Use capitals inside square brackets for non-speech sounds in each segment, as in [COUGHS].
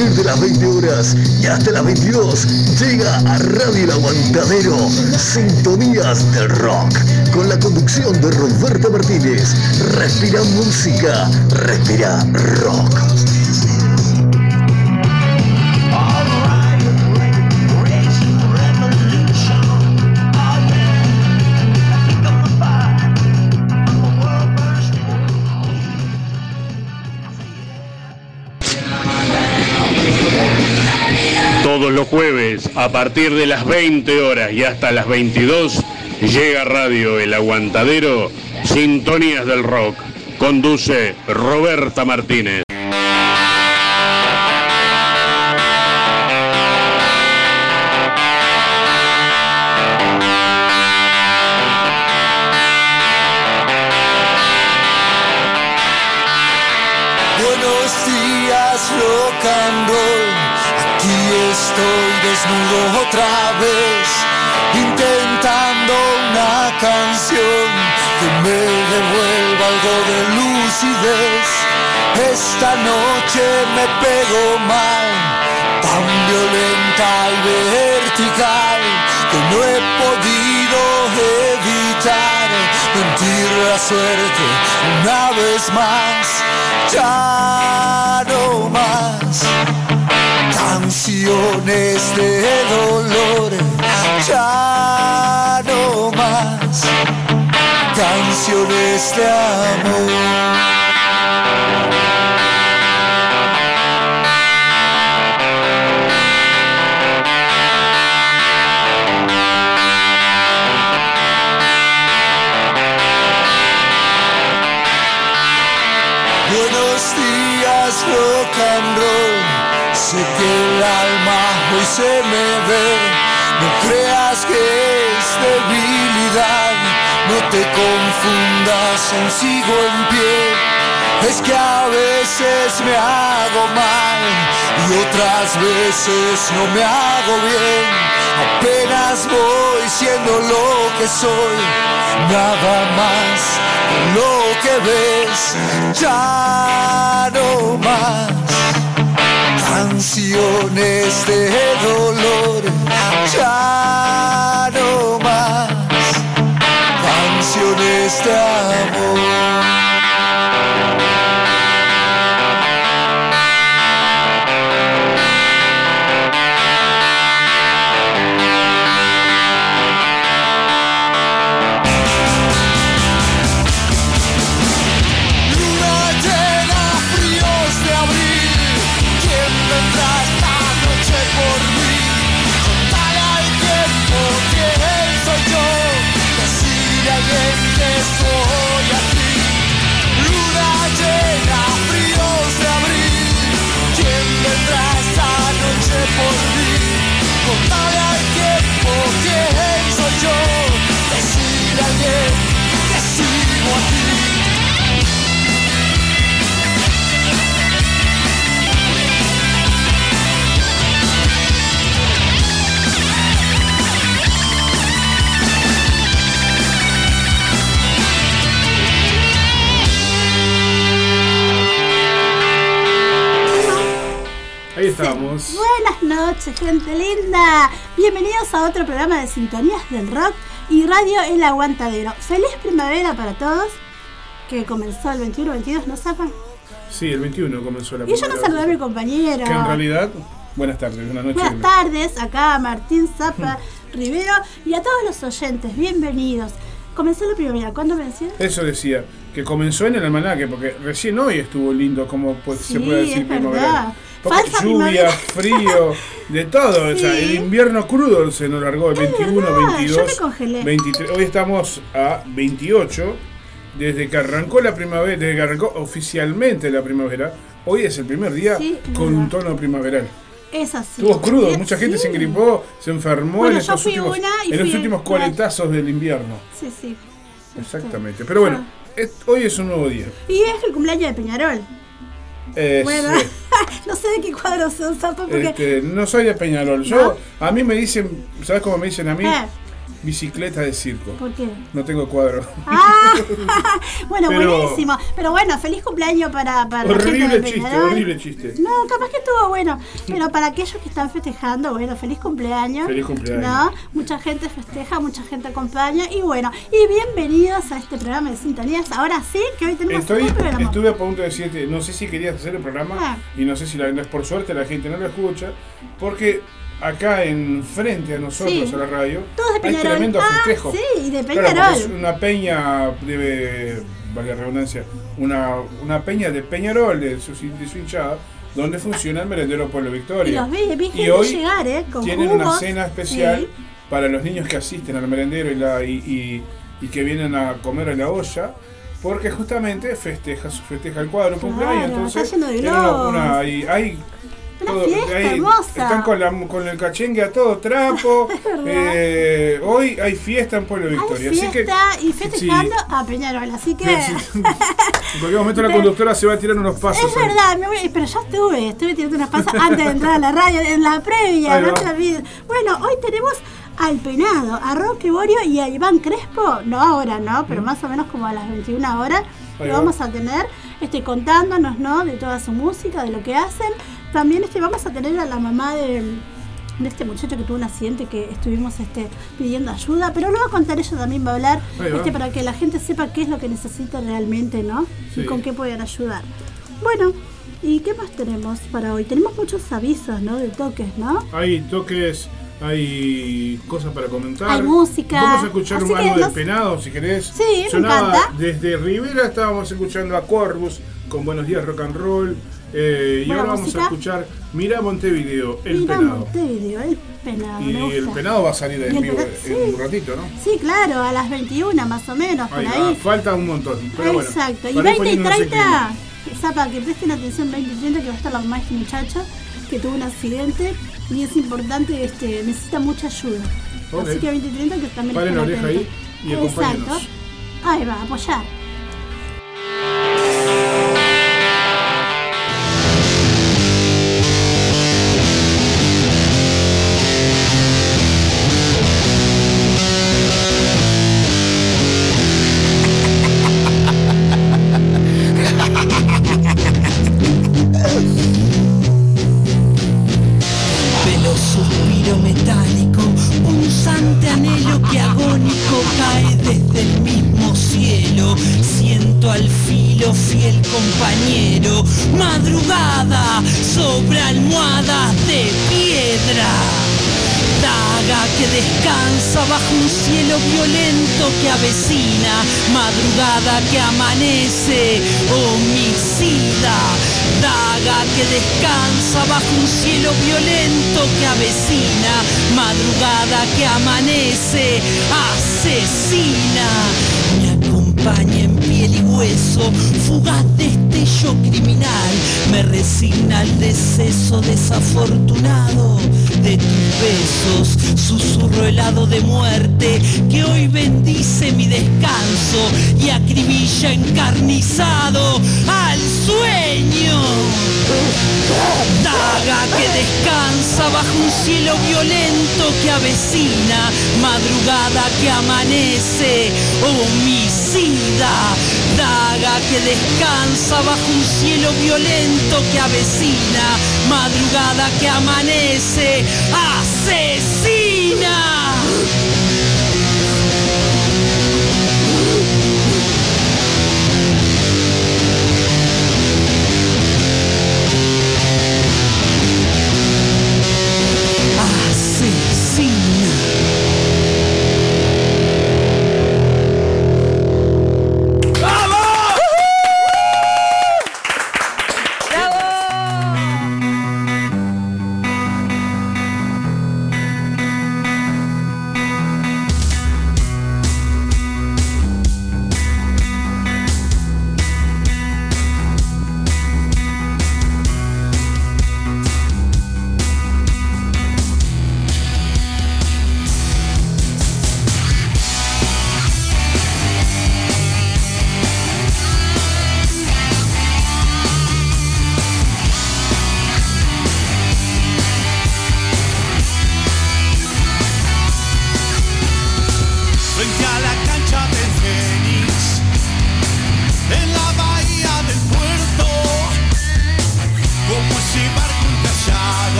Partir de las 20 horas y hasta las 22 llega a Radio El Aguantadero Sintonías del Rock con la conducción de Roberto Martínez. Respira música, respira rock. Jueves, a partir de las 20 horas y hasta las 22, llega Radio El Aguantadero, Sintonías del Rock. Conduce Roberta Martínez. Me pego mal, tan violenta y vertical, que no he podido evitar mentir la suerte una vez más. Ya no más canciones de dolor, ya no más canciones de amor. Sé que el alma hoy se me ve. No creas que es debilidad. No te confundas, aún sigo en pie. Es que a veces me hago mal y otras veces no me hago bien. Apenas voy siendo lo que soy, nada más lo que ves, ya no más canciones de dolor, ya no más canciones de amor. Contale al tiempo quién soy yo. Decirle a alguien estamos. Buenas noches, gente linda. Bienvenidos a otro programa de Sintonías del Rock y Radio El Aguantadero. Feliz primavera para todos, que comenzó el 21-22, ¿no saben? Sí, el 21 comenzó la Y yo no saludé a mi compañero. Que en realidad, buenas tardes, buenas noches. Buenas tardes, acá Martín Zapa [LAUGHS] Rivero y a todos los oyentes, bienvenidos. Comenzó la primavera, ¿cuándo venció? Eso decía, que comenzó en el almanaque, porque recién hoy estuvo lindo, como pues, se Sí, puede decir es primavera. verdad. Falsa lluvia, frío, de todo. O sea, el invierno crudo se nos largó el 21, verdad, yo 22, me congelé. 23. Hoy estamos a 28. Desde que arrancó la primavera, desde que arrancó oficialmente la primavera, hoy es el primer día Sí, con un tono primaveral. Es así. Estuvo crudo, mucha gente sí. se engripó, se enfermó Bueno, en estos últimos, en los últimos coletazos del invierno. Sí, sí. Exactamente. Pero bueno, es- hoy es un nuevo día. Y es el cumpleaños de Peñarol. Eh, Bueno, [LAUGHS] sí. no sé de qué cuadro son, Zapa, porque. Este, no soy de Peñarol. Yo, a mí me dicen, ¿sabes cómo me dicen a mí? Eh, bicicleta de circo. ¿Por qué? No tengo cuadro. Ah, [LAUGHS] bueno, Pero- buenísimo. Pero bueno, feliz cumpleaños para, para la gente horrible de chiste, horrible chiste. No, capaz que estuvo bueno. Pero para aquellos que están festejando, bueno, feliz cumpleaños. Feliz cumpleaños. ¿no? Mucha gente festeja, mucha gente acompaña. Y bueno, y bienvenidos a este programa de sintonías. Ahora sí, que hoy tenemos Estoy, un programa. estuve a punto de decirte, no sé si querías hacer el programa Ah. y no sé si la, por suerte la gente no lo escucha, porque acá en frente a nosotros, Sí. a la radio, Todos de hay Peñarol. tremendo Ah, festejo. sí, y de Claro, Peñarol. es una peña de, la redundancia, una, una peña de Peñarol, de su, de su hinchada, donde funciona el merendero Pueblo y Victoria. los vi, vi Y hoy llegar, ¿eh? Con tienen jugos. una cena especial Sí. para los niños que asisten al merendero y, la, y, y- y que vienen a comer a la olla. Porque justamente festeja, festeja el cuadro Claro, cumpleaños, entonces está lleno de una- una- hay, hay Una fiesta hermosa. están con, la, con el cachengue a todo trapo. [LAUGHS] Eh, hoy hay fiesta en Pueblo Hay Victoria, así que fiesta y festejando a Peñarol, así que... Sí, sí. [LAUGHS] en cualquier momento la conductora se va a tirar unos pasos. Es ahí. verdad, me voy- pero ya estuve, estuve tirando unas pasas antes de entrar a la radio, en la previa, no te olvides. Bueno, hoy tenemos al Penado, a Roque Borio y a Iván Crespo, no ahora, ¿no? Pero más o menos como a las 21 horas, lo va. vamos a tener este, contándonos, ¿no? De toda su música, de lo que hacen. También este, vamos a tener a la mamá de, de este muchacho que tuvo un accidente que estuvimos este, pidiendo ayuda, pero lo va a contar ella también, va a hablar este, para que la gente sepa qué es lo que necesita realmente, ¿no? Sí. Y con qué pueden ayudar. Bueno, ¿y qué más tenemos para hoy? Tenemos muchos avisos, ¿no? De toques, ¿no? Hay toques, hay cosas para comentar. Hay música. Vamos a escuchar Así algo del nos- penado, si querés. Sí, me Sonaba encanta. Desde Rivera estábamos escuchando a Corvus con Buenos Días Rock and Roll. eh, y ahora vamos música. a escuchar Mira Montevideo, el penado. Montevideo, el penado, Y el penado va a salir en vivo en un ratito, ¿no? Sí, claro, a las 21 más o menos, por Ahí falta un montón. Pero bueno, Exacto. y para ir 20 y poniéndonos en 30, Zapa, que presten atención 20 y 30 que va a estar la mamá de este muchacho que tuvo un accidente y es importante, este, necesita mucha ayuda. Ok. Así que 20 y 30 que también Paren la oreja ahí y. Exacto. Ahí va, apoyar. Cielo violento que avecina, madrugada que amanece, homicida. Daga que descansa bajo un cielo violento que avecina, madrugada que amanece, asesina. Me acompaña en piel y hueso, fugaz destello criminal, me resigna al deceso desafortunado de tus besos, susurro helado de muerte que hoy bendice mi descanso y acribilla encarnizado al sueño. Daga que descansa bajo un cielo violento que avecina, madrugada que amanece, Daga que descansa bajo un cielo violento que avecina, madrugada que amanece, asesina.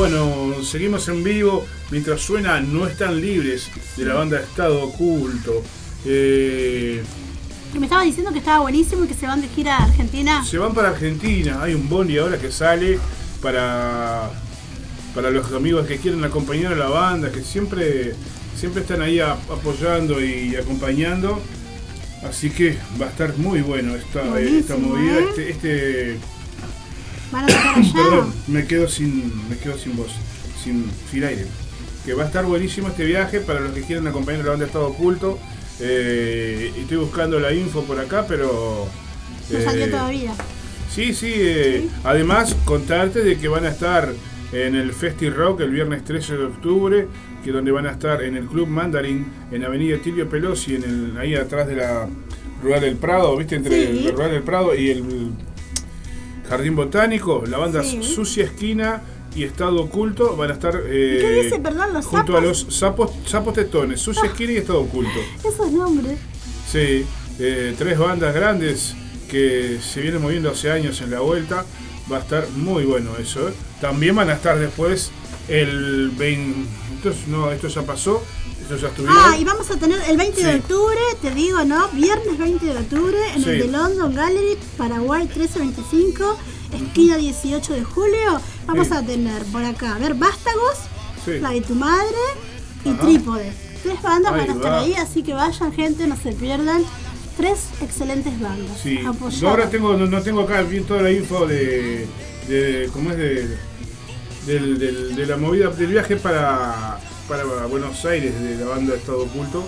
Bueno, seguimos en vivo mientras suena No están libres de la banda Estado Oculto. Eh, me estaba diciendo que estaba buenísimo y que se van de gira a Argentina. se van para Argentina, hay un bondi ahora que sale para, para los amigos que quieren acompañar a la banda, que siempre, siempre están ahí a- apoyando y acompañando. Así que va a estar muy bueno esta, esta Buenísimo, movida. ¿eh? Este, este- Van a tocar allá. Perdón, me quedo sin, me quedo sin voz, sin, sin aire. Que va a estar buenísimo este viaje para los que quieran acompañar a la banda Estado Oculto. Eh, estoy buscando la info por acá, pero. No salió eh, todavía. Sí, sí, eh, además contarte de que van a estar en el Festi Rock el viernes 13 de octubre, que donde van a estar en el Club Mandarin, en Avenida Tilio Pelosi, en el, ahí atrás de la Rural del Prado, ¿viste? Entre Sí. el Rural del Prado y el Jardín Botánico, la banda Sí. Sucia Esquina y Estado Oculto van a estar eh, ¿Qué dice, perdón, los junto sapos? a los sapos, sapos tetones, Sucia Esquina y Estado Oculto. [LAUGHS] Esos nombres. Sí, eh, tres bandas grandes que se vienen moviendo hace años en la vuelta. Va a estar muy bueno eso. ¿eh? También van a estar después el 20. Esto, es- no, esto ya pasó. Ya. Ah, y vamos a tener el 20 de octubre, te digo, ¿no? Viernes 20 de octubre en el de London Gallery, Paraguay 1325, esquina 18 de julio. Vamos Sí. a tener por acá, a ver, Vástagos. La de tu madre y Ajá. Trípode. Tres bandas van a estar va. ahí, así que vayan, gente, no se pierdan. Tres excelentes bandas. Sí. Apoyadas. Ahora tengo, no, no tengo acá bien toda la info de. de ¿Cómo es? De, del- del- de la movida del viaje para, para Buenos Aires de la banda Estado Oculto.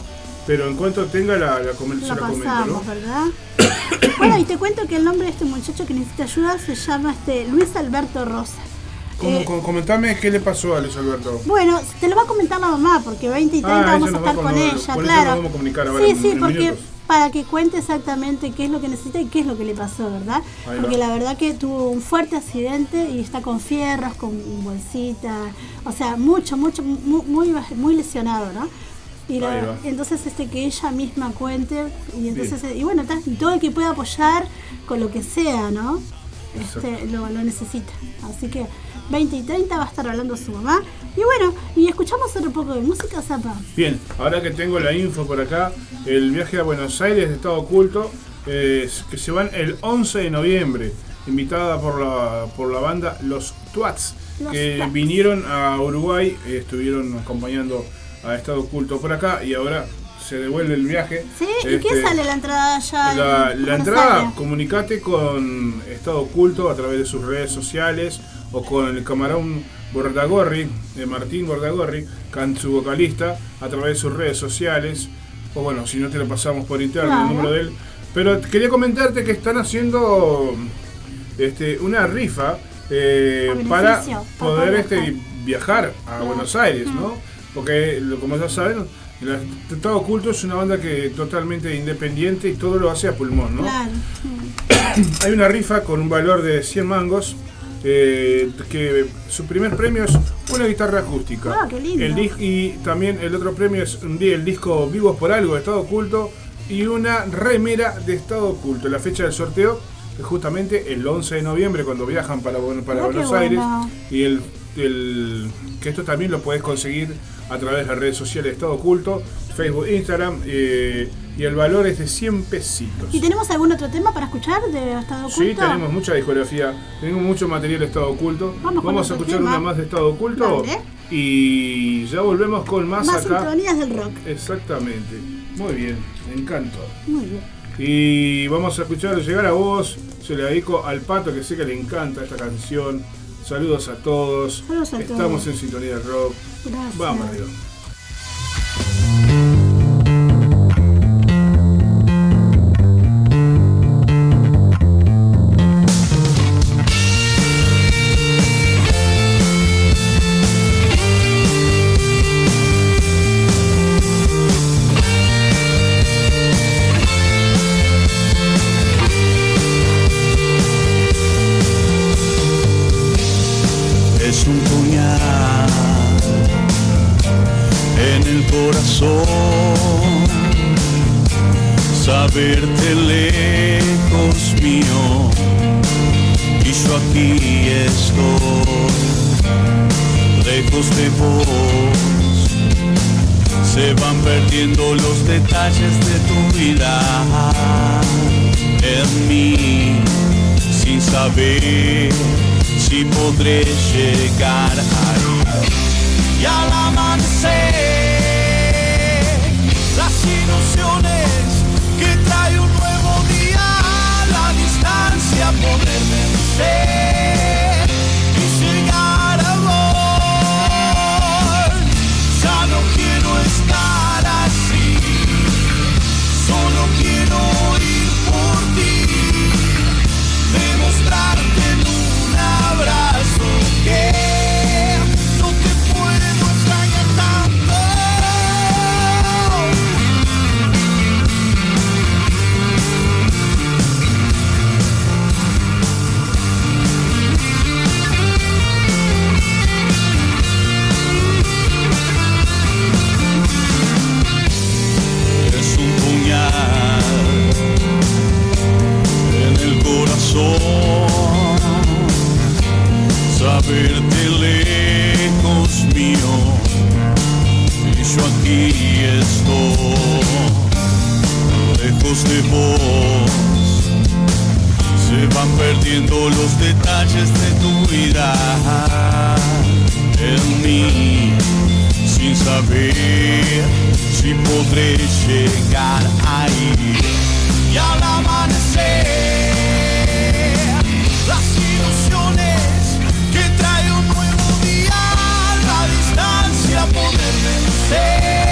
Pero en cuanto tenga la, la, la comento, pasamos, ¿no? ¿verdad? [COUGHS] bueno, y te cuento que el nombre de este muchacho que necesita ayuda se llama este Luis Alberto Rosa. Eh, com- comentame qué le pasó a Luis Alberto. Bueno, te lo va a comentar la mamá, porque 20 y 30 Ah, vamos a estar con- ella, claro. nos vamos a comunicar ahora sí, en- sí, en porque minutos. Para que cuente exactamente qué es lo que necesita y qué es lo que le pasó, ¿verdad? Porque la verdad que tuvo un fuerte accidente y está con fierros, con bolsita, o sea, mucho, mucho, mu- muy, muy, lesionado, ¿no? Y la- entonces este que ella misma cuente y entonces Bien. y bueno, todo el que pueda apoyar con lo que sea, ¿no? Este, lo, lo necesita. Así que 20 y 30 va a estar hablando su mamá. Y bueno, y escuchamos otro poco de música, Zapa. Bien, ahora que tengo la info por acá, el viaje a Buenos Aires de Estado Oculto, eh, que se van el 11 de noviembre, invitada por la, por la banda Los Twats, Los que Twats. vinieron a Uruguay, eh, estuvieron acompañando a Estado Oculto por acá y ahora se devuelve el viaje. ¿Sí? ¿Y qué Este, sale la entrada ya? La, en la entrada, comunicate con Estado Oculto a través de sus redes sociales o con el camarón Bordagorri, de Martín Bordagorri, su vocalista, a través de sus redes sociales. O bueno, si no te lo pasamos por interno, Claro. el número de él. Pero quería comentarte que están haciendo este, una rifa eh, para poder este, viajar. a Claro. Buenos Aires, ¿no? Porque, como ya saben, el Estado Oculto es una banda que totalmente independiente y todo lo hace a pulmón, ¿no? Claro. Hay una rifa con un valor de 100 mangos. Eh, que su primer premio es una guitarra acústica. Ah, qué lindo. El y también el otro premio es un día el disco Vivos por Algo de Estado Oculto y una remera de Estado Oculto. La fecha del sorteo es justamente el 11 de noviembre cuando viajan para, Ah, Buenos Aires. Y el, el- que esto también lo puedes conseguir a través de las redes sociales de Estado Oculto, Facebook, Instagram, eh, y el valor es de 100 pesitos. ¿Y tenemos algún otro tema para escuchar de Estado Oculto? Sí, tenemos mucha discografía, tenemos mucho material de Estado Oculto. Vamos con a escuchar tema. una más de Estado Oculto Dale. y ya volvemos con más, Más acá. sintonías del rock. Exactamente. Muy bien, me encanta. Muy bien. Y vamos a escuchar Llegar a vos. Se le dedico al pato que sé que le encanta esta canción. Saludos a todos. Saludos a Estamos todos. en sintonía de rock. Gracias. Vamos arriba. Perdiendo los detalles de tu vida en mí, sin saber si podré llegar ahí. Y al amanecer, las ilusiones que trae un nuevo día, la distancia poder vencer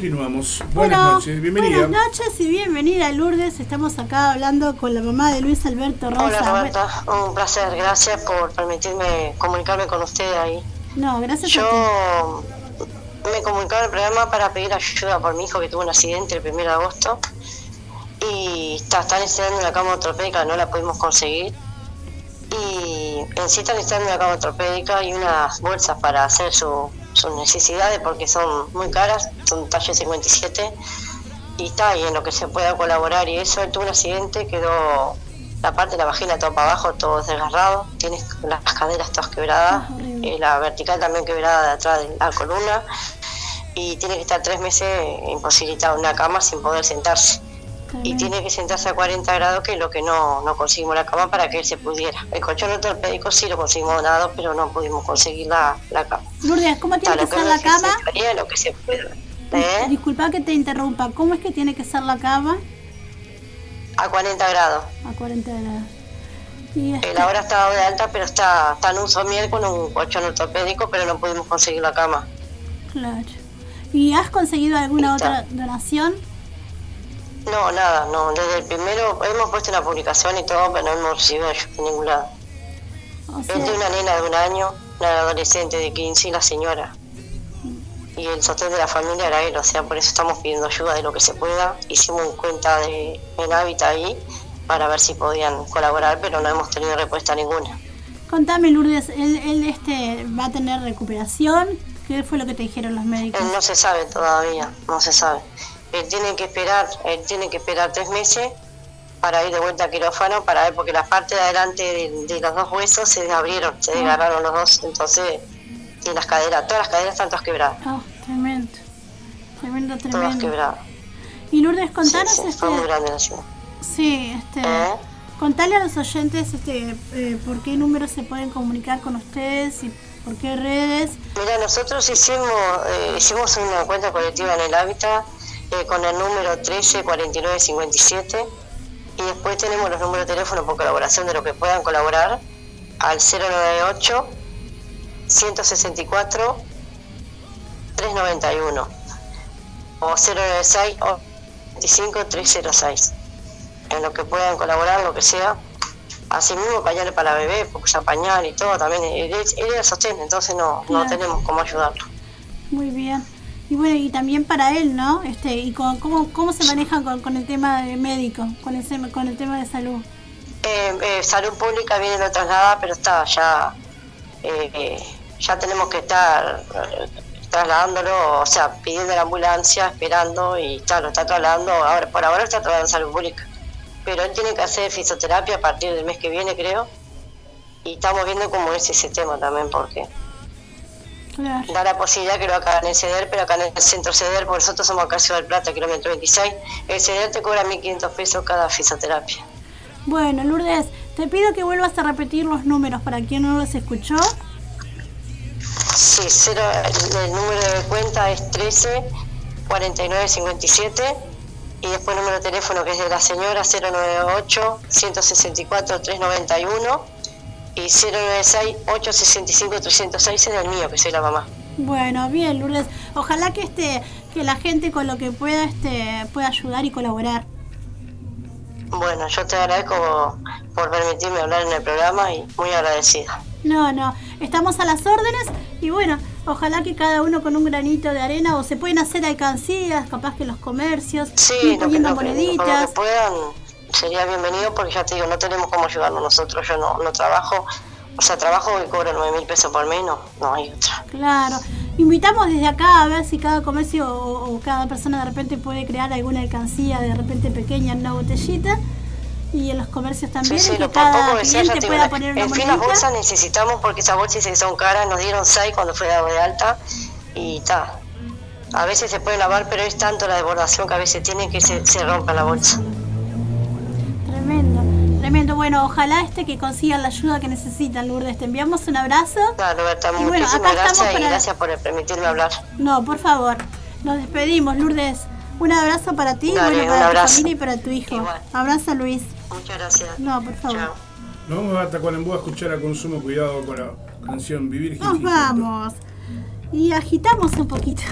Continuamos. Buenas Bueno, noches, bienvenida. Buenas noches y bienvenida Lourdes. Estamos acá hablando con la mamá de Luis Alberto Rosa. Hola Roberta, un placer, gracias por permitirme comunicarme con usted ahí. No, gracias a Yo me comunicaba en el programa para pedir ayuda por mi hijo que tuvo un accidente el 1 de agosto y está, está necesitando una cama ortopédica, no la pudimos conseguir. Y en sí está necesitando una cama ortopédica y unas bolsas para hacer su- sus necesidades porque son muy caras, son talle 57 y está y en lo que se pueda colaborar y eso, él tuvo un accidente, quedó la parte de la vagina todo para abajo, todo desgarrado, tiene las caderas todas quebradas, Ah, horrible. y la vertical también quebrada de atrás de la columna y tiene que estar tres meses imposibilitado en una cama sin poder sentarse. Y tiene que sentarse a 40 grados, que es lo que no, no conseguimos la cama para que él se pudiera. El colchón ortopédico sí lo conseguimos donado, pero no pudimos conseguir la, la cama. Lourdes, ¿cómo tiene Está, que ser la cama? necesitaría, lo que se pueda. ¿Eh? Disculpa que te interrumpa. ¿Cómo es que tiene que ser la cama? A 40 grados. A 40 grados. Y este, Él ahora está dado de alta, pero está, está en un somier con un colchón ortopédico, pero no pudimos conseguir la cama. claro. ¿Y has conseguido alguna Está. otra donación? No, nada, no. Desde el primero hemos puesto una publicación y todo, pero no hemos recibido ayuda de ningún lado. O sea, tiene una nena de un año, una adolescente de 15 y la señora. Y el sostén de la familia era él, o sea, por eso estamos pidiendo ayuda de lo que se pueda. Hicimos cuenta de, en Hábitat ahí para ver si podían colaborar, pero no hemos tenido respuesta ninguna. contame Lourdes, ¿él, él, este, va a tener recuperación? ¿Qué fue lo que te dijeron los médicos? Él no se sabe todavía, no se sabe. Él tiene que esperar, él tiene que esperar tres meses para ir de vuelta a quirófano para ver, porque la parte de adelante de, de los dos huesos se abrieron, se desgarraron los dos, entonces tiene las caderas, todas las caderas están todas quebradas, Oh, tremendo. Tremendo, todas tremendo. quebradas. Y Lourdes, Sí, contanos, sí, este, fue muy grande la ciudad. sí, este, ¿Eh? contale a los oyentes, este, eh, por qué números se pueden comunicar con ustedes y por qué redes. Mira, nosotros hicimos, eh, hicimos una cuenta colectiva en el Hábitat eh, con el número 134957 y después tenemos los números de teléfono por colaboración de lo que puedan colaborar al 098 164 391 o 096 25 306 en lo que puedan colaborar, lo que sea. Así mismo pañales para bebé, porque usa pañal y todo, también él, es- él es el sostén, entonces no, no tenemos cómo ayudarlo. Muy bien. Y bueno, y también para él, ¿no? Este, y con, cómo, cómo se manejan con, con el tema de médico, con el, sem- con el tema de salud. Eh, eh, salud pública viene lo trasladada, pero está ya, eh, eh, ya tenemos que estar eh, trasladándolo, o sea, pidiendo la ambulancia, esperando y está, lo está trasladando, ahora por ahora está trasladando salud pública. Pero él tiene que hacer fisioterapia a partir del mes que viene, creo, y estamos viendo cómo es ese tema también, porque Claro. da la posibilidad que lo hagan en el CEDER, pero acá en el centro CEDER, porque nosotros somos acá Ciudad del Plata, kilómetro 26, el CEDER te cobra 1.500 pesos cada fisioterapia. Bueno, Lourdes, te pido que vuelvas a repetir los números para quien no los escuchó. Sí, cero, el, el número de cuenta es 13 49 57 y después el número de teléfono que es de la señora 098 164 391 y 096 865 306 es el mío, que soy la mamá. Bueno, bien, Lourdes. Ojalá que este, que la gente con lo que pueda, este, pueda ayudar y colaborar. Bueno, yo te agradezco por permitirme hablar en el programa y muy agradecida. No, no, estamos a las órdenes y bueno, ojalá que cada uno con un granito de arena o se pueden hacer alcancías, capaz que los comercios, Sí, poniendo lo que- lo moneditas. que puedan sería bienvenido porque ya te digo, no tenemos cómo ayudarnos nosotros, yo no, no trabajo, o sea, trabajo y cobro 9 mil pesos por mes, no, no hay otra. Claro. Invitamos desde acá a ver si cada comercio o, o cada persona de repente puede crear alguna alcancía de repente pequeña en una botellita y en los comercios también Sí, sí, y que cada cliente te pueda digo, poner una en fin, las bolsas necesitamos porque esas bolsas que son caras, nos dieron 6 cuando fue dado de alta y está. A veces se puede lavar, pero es tanto la desbordación que a veces tiene que se, se rompa la bolsa. Bueno, ojalá este que consigan la ayuda que necesitan, Lourdes. Te enviamos un abrazo. Claro, Berta, Y bueno, estamos gracias y gracias por permitirme hablar. No, por favor. Nos despedimos, Lourdes. Un abrazo para ti, Dale, bueno, un para tu familia y para tu hijo. Igual. Abrazo, Luis. Muchas gracias. No, por favor. Chao. Nos vamos a Tacuarembó a escuchar a Consumo Cuidado con la canción Vivir Nos vamos. Y agitamos un poquito.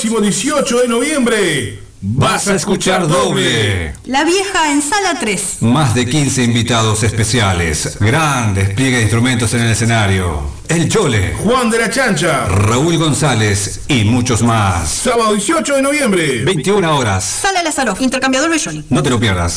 próximo 18 de noviembre vas a escuchar doble. La vieja en sala 3. Más de 15 invitados especiales. Gran despliegue de instrumentos en el escenario. El Chole. Juan de la Chancha. Raúl González y muchos más. Sábado 18 de noviembre. 21 horas. Sala Lázaro, intercambiador Belloni. No te lo pierdas.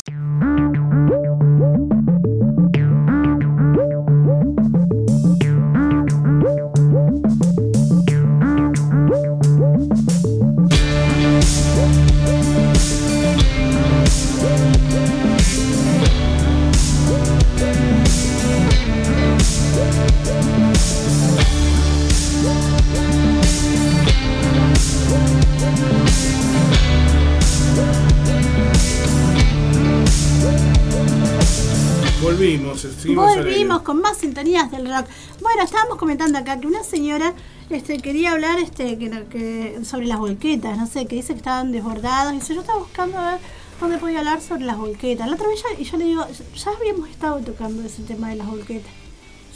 Sintonías del rock. Bueno, estábamos comentando acá que una señora este, quería hablar este, que, que- sobre las volquetas, no sé, que dice que estaban desbordados. Y dice, yo estaba buscando a ver dónde podía hablar sobre las volquetas. La otra vez ya, y yo le digo, ya habíamos estado tocando ese tema de las volquetas.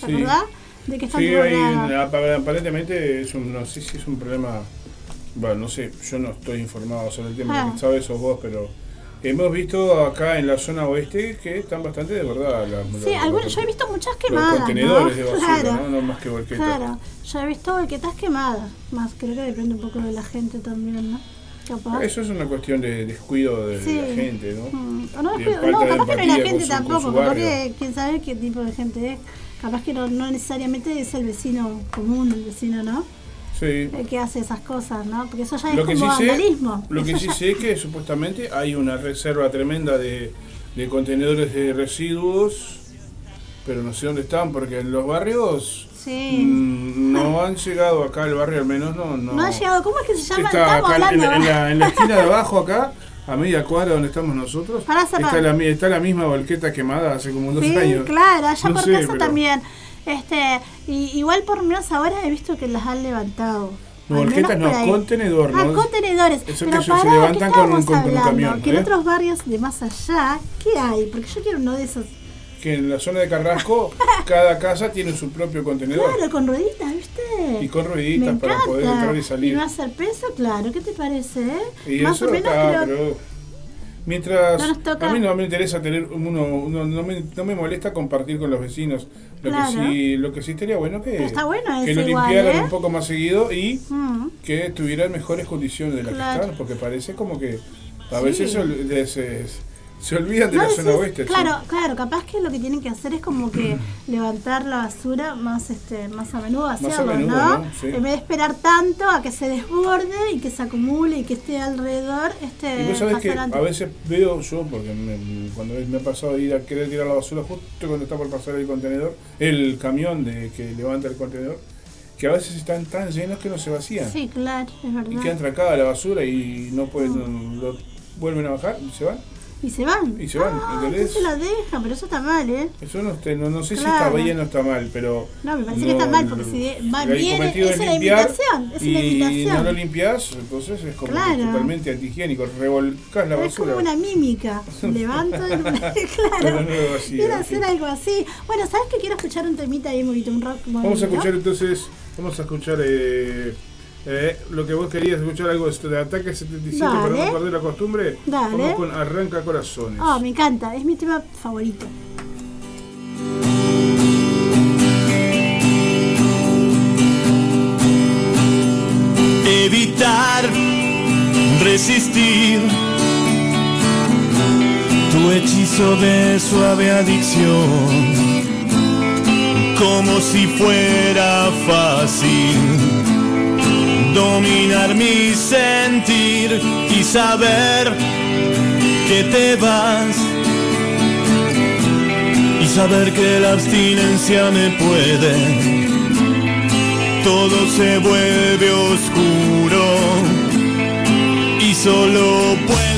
¿Te Sí. acordás? De que están Sí, desbordadas. apa- aparentemente es un, no sé si es un problema, bueno, no sé, yo no estoy informado sobre el tema, Ah. sabes sos vos, pero hemos visto acá en la zona oeste que están bastante desbordadas las Sí, los- algunas, los- yo he visto muchas los quemadas. contenedores ¿no? de basura, claro, ¿no? No más que volquetas. Claro, yo he visto volquetas quemadas. Más creo que depende un poco de la gente también, ¿no? Capaz. Eso es una cuestión de descuido de Sí. la gente, ¿no? Mm, o no, De descuido- falta no, de capaz que no es la gente su- tampoco, porque quién sabe qué tipo de gente es. Capaz que no, no necesariamente es el vecino común, el vecino, ¿no? Sí. El que hace esas cosas, ¿no? Porque eso ya Lo es que, sí como sé, vandalismo. lo que sí sé es que supuestamente hay una reserva tremenda de, de contenedores de residuos, pero no sé dónde están, porque en los barrios Sí. mm, no han llegado acá al barrio, al menos no. No, No ha llegado, ¿cómo es que se llama? Está acá en, hablando en ahora. la, en la [LAUGHS] esquina de abajo acá, a media cuadra donde estamos nosotros, está la, está la misma volqueta quemada hace como dos Sí, años. claro, allá No por sé, casa pero- también. Este, y, igual por lo menos ahora he visto que las han levantado. No, por no, ahí. contenedor, Ah, ¿no? contenedores. Eso Pero que se- pará, se ¿qué levantan con con- con un camión, Que en ¿eh? otros barrios de más allá, ¿qué hay? Porque yo quiero uno de esos. Que en la zona de Carrasco, [LAUGHS] cada casa tiene su propio contenedor. Claro, con rueditas, ¿viste? Y con rueditas Me para encanta. poder entrar y salir. Y no hacer peso, claro. ¿Qué te parece, eh? Y más eso o menos creo- pero mientras No a mí no me interesa tener uno, uno- no, me, no me molesta compartir con los vecinos. Lo Claro. que sí, lo que sí estaría bueno que Pero está bueno que eso lo igual, limpiaran ¿eh? un poco más seguido y Mm. que tuvieran mejores condiciones de las Claro. que están, porque parece como que a Sí. veces se, ol- se, olvidan de No la zona oeste. Claro, claro, capaz que lo que tienen que hacer es como que [CLEARS THROAT] levantar la basura más este más a menudo, hacerlo, ¿no? ¿no? Sí. En vez de esperar tanto a que se desborde y que se acumule y que esté alrededor, este Y vos sabés que pasar antes. a veces veo yo, porque me- cuando me ha pasado de ir a querer tirar la basura justo cuando está por pasar el contenedor, el camión de que levanta el contenedor, que a veces están tan llenos que no se vacían. Sí, claro, es verdad. Y queda atracada la basura y no pueden, lo vuelven a bajar y se van. Y se van. Y se van, ah, ¿entendés? entonces la dejan, pero eso está mal, ¿eh? Eso no, no, no sé si está bien o está mal, pero... No, me parece que está mal, porque si va bien, esa es la invitación, es y una invitación. no lo limpias, entonces es como Claro. totalmente antihigiénico, revolcás la es basura. como una mímica. [LAUGHS] Levanto el... [LAUGHS] Claro. Quiero hacer algo así. Bueno, ¿sabes que quiero escuchar un temita ahí, un rock? Vamos a escuchar entonces, vamos a escuchar eh, eh, lo que vos querías escuchar, algo de Ataque 77 para Dale. no perder la costumbre. Dale. Vamos con Arranca Corazones. Oh, me encanta, es mi tema favorito. evitar resistir tu hechizo de suave adicción, como si fuera fácil dominar mi sentir y saber que te vas. Y saber que la abstinencia me puede. Todo se vuelve oscuro y solo puedo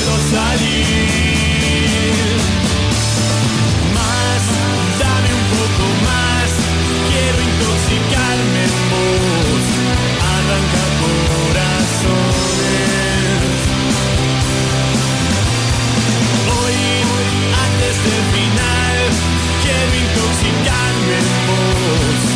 final, Kevin Cox y Carmen Fox.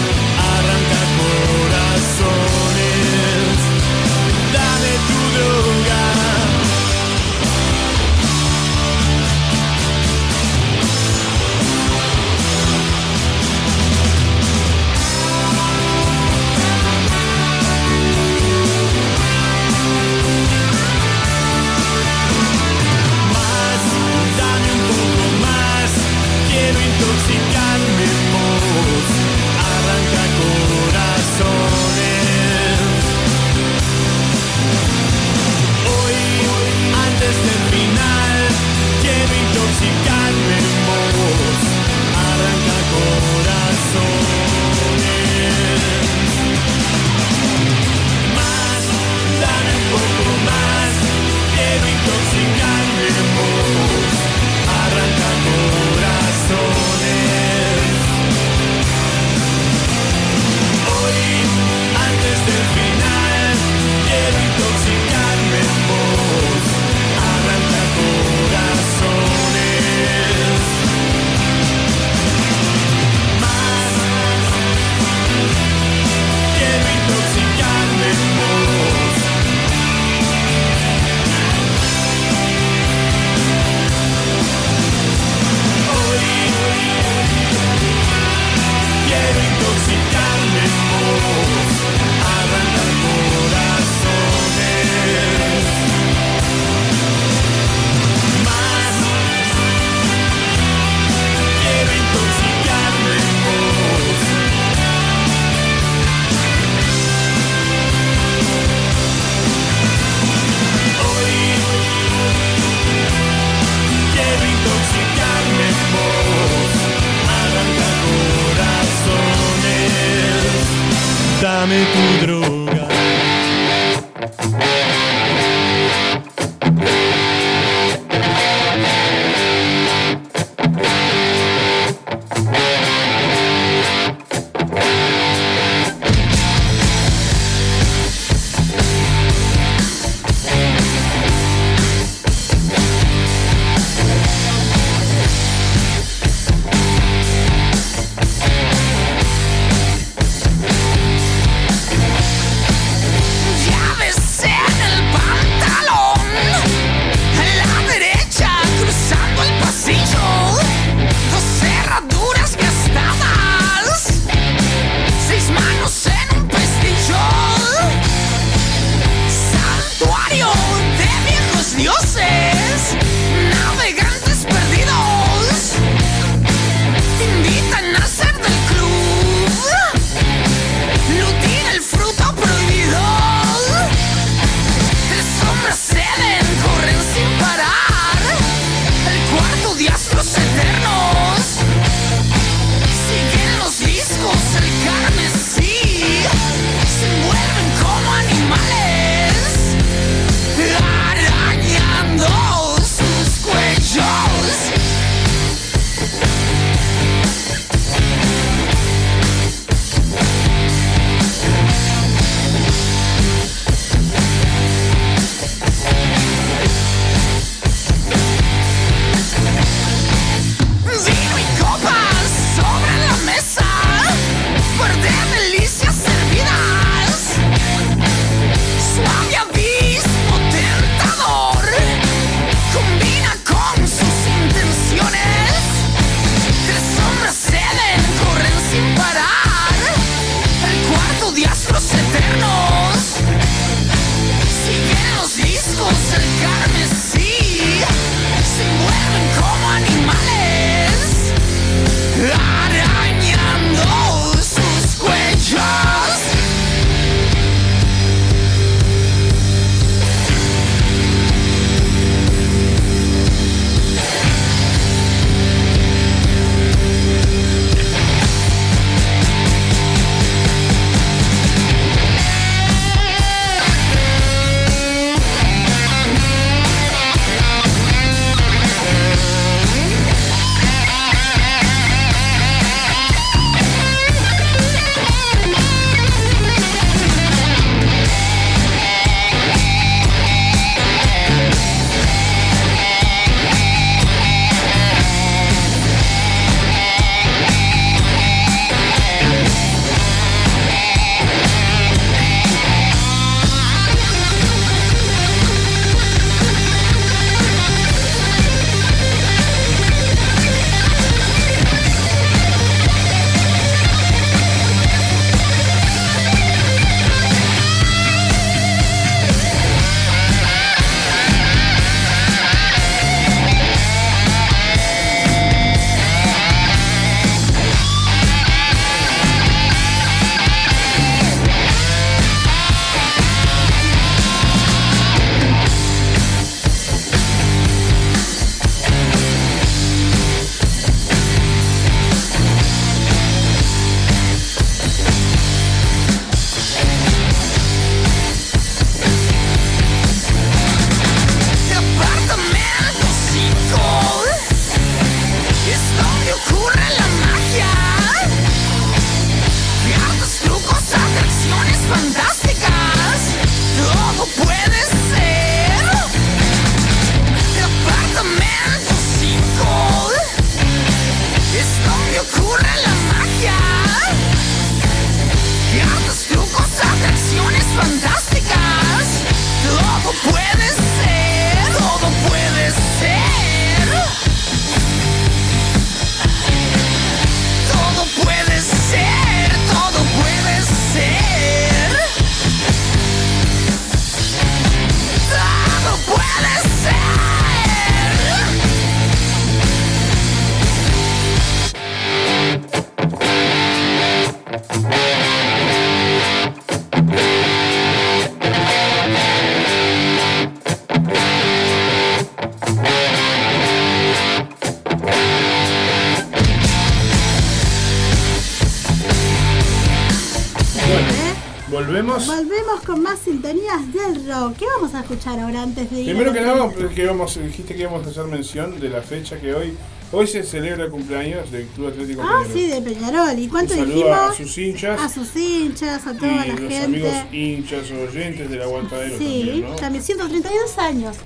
Volvemos. Volvemos con más sintonías del rock. ¿Qué vamos a escuchar ahora antes de ir? Primero que nada, entrevista? que vamos, dijiste que íbamos a hacer mención de la fecha que hoy. Hoy se celebra el cumpleaños del Club Atlético Ah, Peñarol. sí, de Peñarol. ¿Y cuánto dijimos? a sus hinchas A sus hinchas, a y toda la los gente. amigos hinchas o oyentes del aguantadero sí, también, ¿no? también 132 años.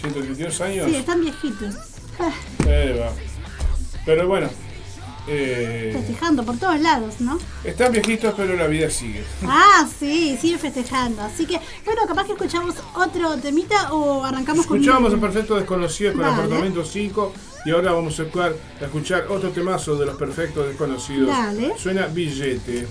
132 años. Sí, están viejitos. Ah. Pero bueno, eh, Festejando por todos lados, ¿no? están viejitos, pero la vida sigue. Ah, sí, sigue festejando. Así que, bueno, capaz que escuchamos otro temita o arrancamos con. Escuchábamos a Perfecto Desconocido con Dale. Apartamento 5 y ahora vamos a escuchar, a escuchar otro temazo de los Perfectos Desconocidos. Dale. Suena. Billete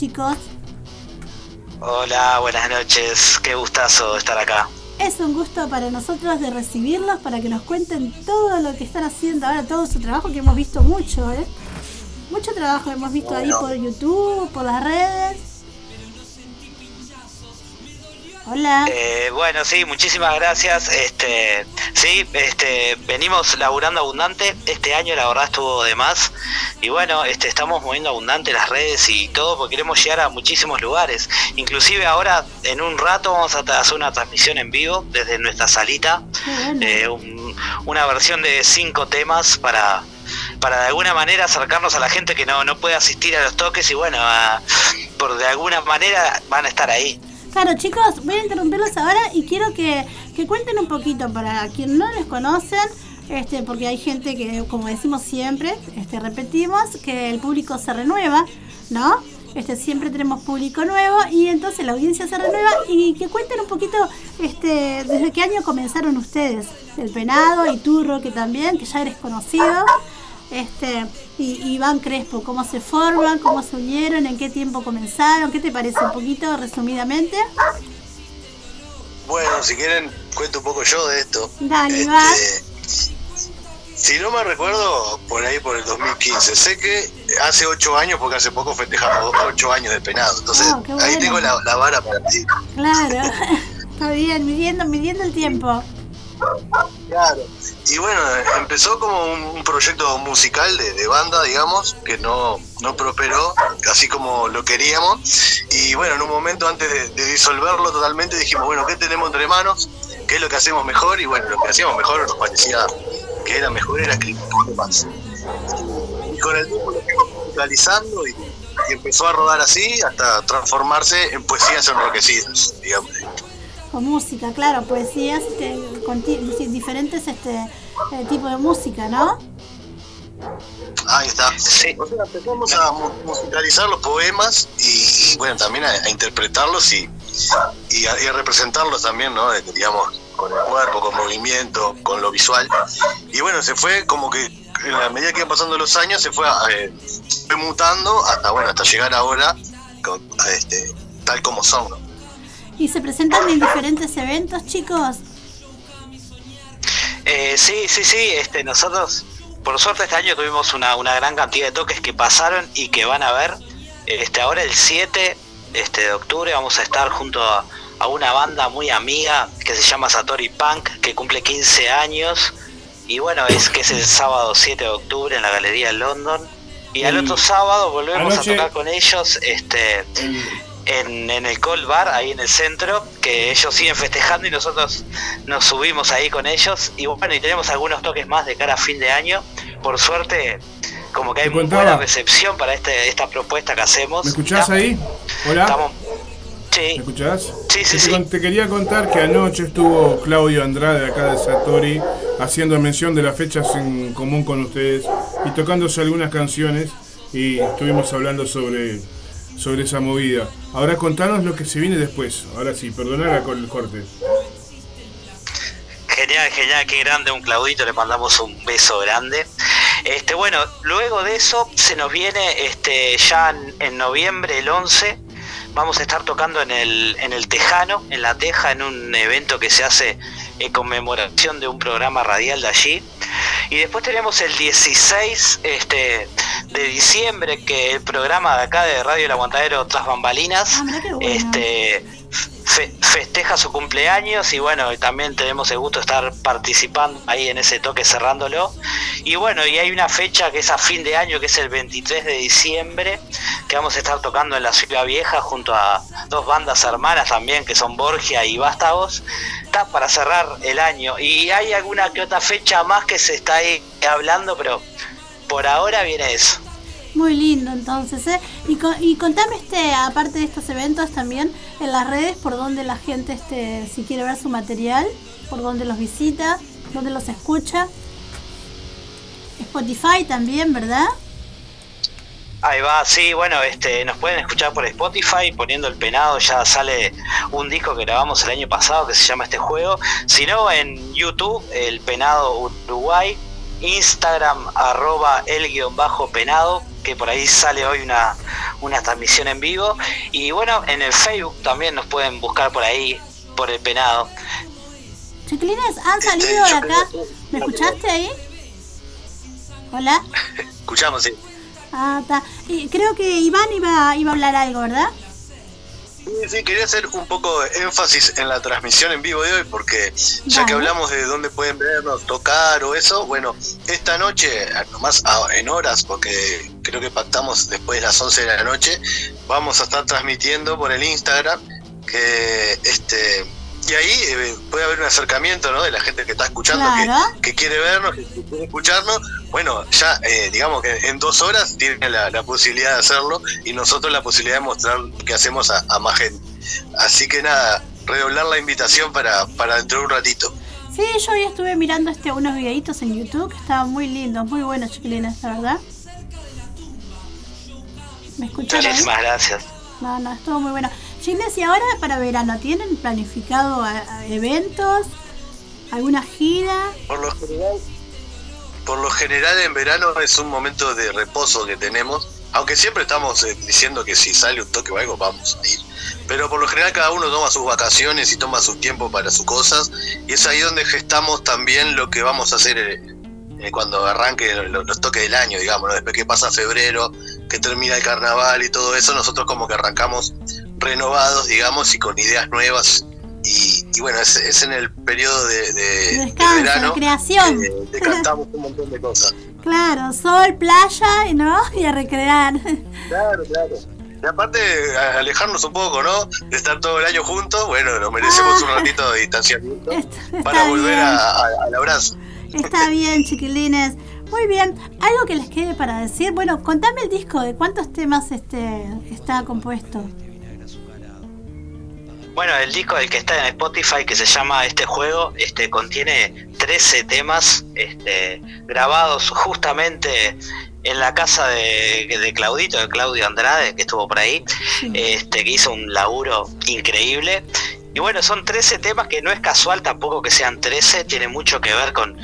chicos? Hola, buenas noches. Qué gustazo estar acá. Es un gusto para nosotros de recibirlos, para que nos cuenten todo lo que están haciendo ahora, todo su trabajo que hemos visto mucho, ¿eh? Mucho trabajo hemos visto ahí por YouTube, por las redes. Hola. Eh, bueno, sí, muchísimas gracias. Este, sí, este, venimos laburando abundante. Este año la verdad estuvo de más. Y bueno, este, estamos moviendo abundante las redes y todo porque queremos llegar a muchísimos lugares. Inclusive ahora, en un rato, vamos a hacer una transmisión en vivo desde nuestra salita. Bueno. Eh, un- una versión de cinco temas para para de alguna manera acercarnos a la gente que no, no puede asistir a los toques y bueno, a- por de alguna manera van a estar ahí. Claro, chicos, voy a interrumpirlos ahora y quiero que, que cuenten un poquito para quien no les conocen, este, porque hay gente que, como decimos siempre, este, repetimos, que el público se renueva, ¿no? Este, siempre tenemos público nuevo y entonces la audiencia se renueva y que cuenten un poquito este, desde qué año comenzaron ustedes, el penado y Turro que también, que ya eres conocido, este, y Iván Crespo, cómo se forman, cómo se unieron, en qué tiempo comenzaron, ¿qué te parece? Un poquito resumidamente. Bueno, si quieren, cuento un poco yo de esto. Dale, Este, va. Si no me recuerdo, por ahí por el 2015. Sé que hace ocho años, porque hace poco festejamos ocho años de penado. Entonces, Ah, ahí tengo la, la vara para ti. Claro, [LAUGHS] está bien, midiendo, midiendo el tiempo. Claro. Y bueno, empezó como un, un proyecto musical de, banda, digamos, que no, no prosperó, así como lo queríamos. Y bueno, en un momento antes de, disolverlo totalmente dijimos, bueno, ¿qué tenemos entre manos? ¿Qué es lo que hacemos mejor? Y bueno, lo que hacíamos mejor nos parecía que era mejor era escribir temas. Y con el tiempo lo fuimos musicalizando y, y empezó a rodar así hasta transformarse en poesías enroquecidas, digamos. Con música, claro, poesías este, con ti- diferentes este, eh, tipos de música, ¿no? Ahí está. O sea, empezamos a mu- musicalizar los poemas y, y, bueno, también a, a interpretarlos y, y a, y a representarlos también, ¿no? Eh, Digamos, con el cuerpo, con movimiento, con lo visual. Y bueno, se fue como que en la medida que iban pasando los años se fue, eh, fue mutando hasta bueno, hasta llegar ahora con- a este, tal como son. ¿no? Y se presentan en diferentes eventos, chicos. Eh, sí, sí, sí, este, nosotros por suerte este año tuvimos una, una gran cantidad de toques que pasaron y que van a ver. Este, ahora el 7 este, de octubre vamos a estar junto a, a una banda muy amiga que se llama Satori Punk, que cumple 15 años. Y bueno, es que es el sábado 7 de octubre en la Galería de London. Y al El- otro sábado volvemos anoche- a tocar con ellos este, en, en el Cold Bar, ahí en el centro, que ellos siguen festejando y nosotros nos subimos ahí con ellos. Y bueno, y tenemos algunos toques más de cara a fin de año. Por suerte, como que hay contaba. buena recepción para este, esta propuesta que hacemos. ¿Me escuchás Ya- ahí? Hola. Estamos, ¿Me escuchás? Sí, sí, sí. te quería contar que anoche estuvo Claudio Andrade acá de Satori haciendo mención de las fechas en común con ustedes y tocándose algunas canciones y estuvimos hablando sobre sobre esa movida. Ahora contanos lo que se viene después. Ahora sí, perdonad con el corte. Genial, genial, qué grande un Claudito, le mandamos un beso grande. Este, bueno, luego de eso se nos viene este, ya en, en noviembre, el 11, vamos a estar tocando en el, en el Tejano, en La Teja, en un evento que se hace en conmemoración de un programa radial de allí. Y después tenemos el 16 este, de diciembre, que el programa de acá de Radio El Aguantadero Tras Bambalinas, este, fe- festeja su cumpleaños y bueno, también tenemos el gusto de estar participando ahí en ese toque cerrándolo. Y bueno, y hay una fecha que es a fin de año, que es el 23 de diciembre, que vamos a estar tocando en la Ciudad Vieja junto a dos bandas hermanas también, que son Borgia y Vástagos, está para cerrar el año. Y hay alguna que otra fecha más que se está ahí hablando, pero por ahora viene eso. Muy lindo entonces, ¿eh? Y, co- y contame, este, aparte de estos eventos, también en las redes, por donde la gente, este, si quiere ver su material, por donde los visita, donde los escucha. Spotify también, ¿verdad? Ahí va, sí, bueno, este, nos pueden escuchar por Spotify, poniendo el penado, ya sale un disco que grabamos el año pasado que se llama este juego, sino en YouTube, el penado Uruguay, Instagram, arroba el guion bajo penado, que por ahí sale hoy una, una transmisión en vivo, y bueno, en el Facebook también nos pueden buscar por ahí, por el penado. Chiquilines, han salido de acá. ¿Me escuchaste ahí? Hola. [LAUGHS] Escuchamos, sí. Ah, está. Y creo que Iván iba, iba a hablar algo, ¿verdad? Sí, sí, quería hacer un poco de énfasis en la transmisión en vivo de hoy, porque ya que hablamos de dónde pueden vernos, tocar o eso, bueno, esta noche, nomás en horas, porque creo que pactamos después de las 11 de la noche, vamos a estar transmitiendo por el Instagram, que este y ahí eh, puede haber un acercamiento ¿no? de la gente que está escuchando, que- Claro. que, quiere vernos, que quiere escucharnos. Bueno, ya eh, digamos que en dos horas tienen la, la posibilidad de hacerlo y nosotros la posibilidad de mostrar lo que hacemos a, a más gente. Así que nada, redoblar la invitación para, para dentro de un ratito. Sí, yo hoy estuve mirando este unos videitos en YouTube que estaban muy lindos, muy buenos, chiquilines, la verdad. ¿Me escucharon? Muchísimas gracias. No, no, estuvo muy bueno. Chiles, y ahora para verano, ¿tienen planificado a- a eventos? ¿Alguna gira? Por lo general, por lo general en verano es un momento de reposo que tenemos, aunque siempre estamos eh, diciendo que si sale un toque o algo vamos a ir. Pero por lo general cada uno toma sus vacaciones y toma su tiempo para sus cosas y es ahí donde gestamos también lo que vamos a hacer eh, eh, cuando arranque lo- los toques del año, digamos, ¿no? después que pasa febrero, que termina el carnaval y todo eso, nosotros como que arrancamos renovados, digamos, y con ideas nuevas. Y, y bueno, es, es en el periodo de, de- de Descanso, de verano creación. decantamos un montón de cosas. Claro, sol, playa, ¿no? [LAUGHS] Y a recrear. Claro, claro. Y aparte, alejarnos un poco, ¿no? De estar todo el año juntos, bueno, nos merecemos un ratito de distanciamiento para volver a- a- al abrazo. Está bien, [LAUGHS] chiquilines. Muy bien. ¿Algo que les quede para decir? Bueno, contame el disco, ¿de cuántos temas este está compuesto? Bueno, el disco del que está en Spotify que se llama Este Juego, este contiene 13 temas este, grabados justamente en la casa de, de Claudito, de Claudio Andrade, que estuvo por ahí, este, que hizo un laburo increíble. Y bueno, son 13 temas que no es casual tampoco que sean 13, tiene mucho que ver con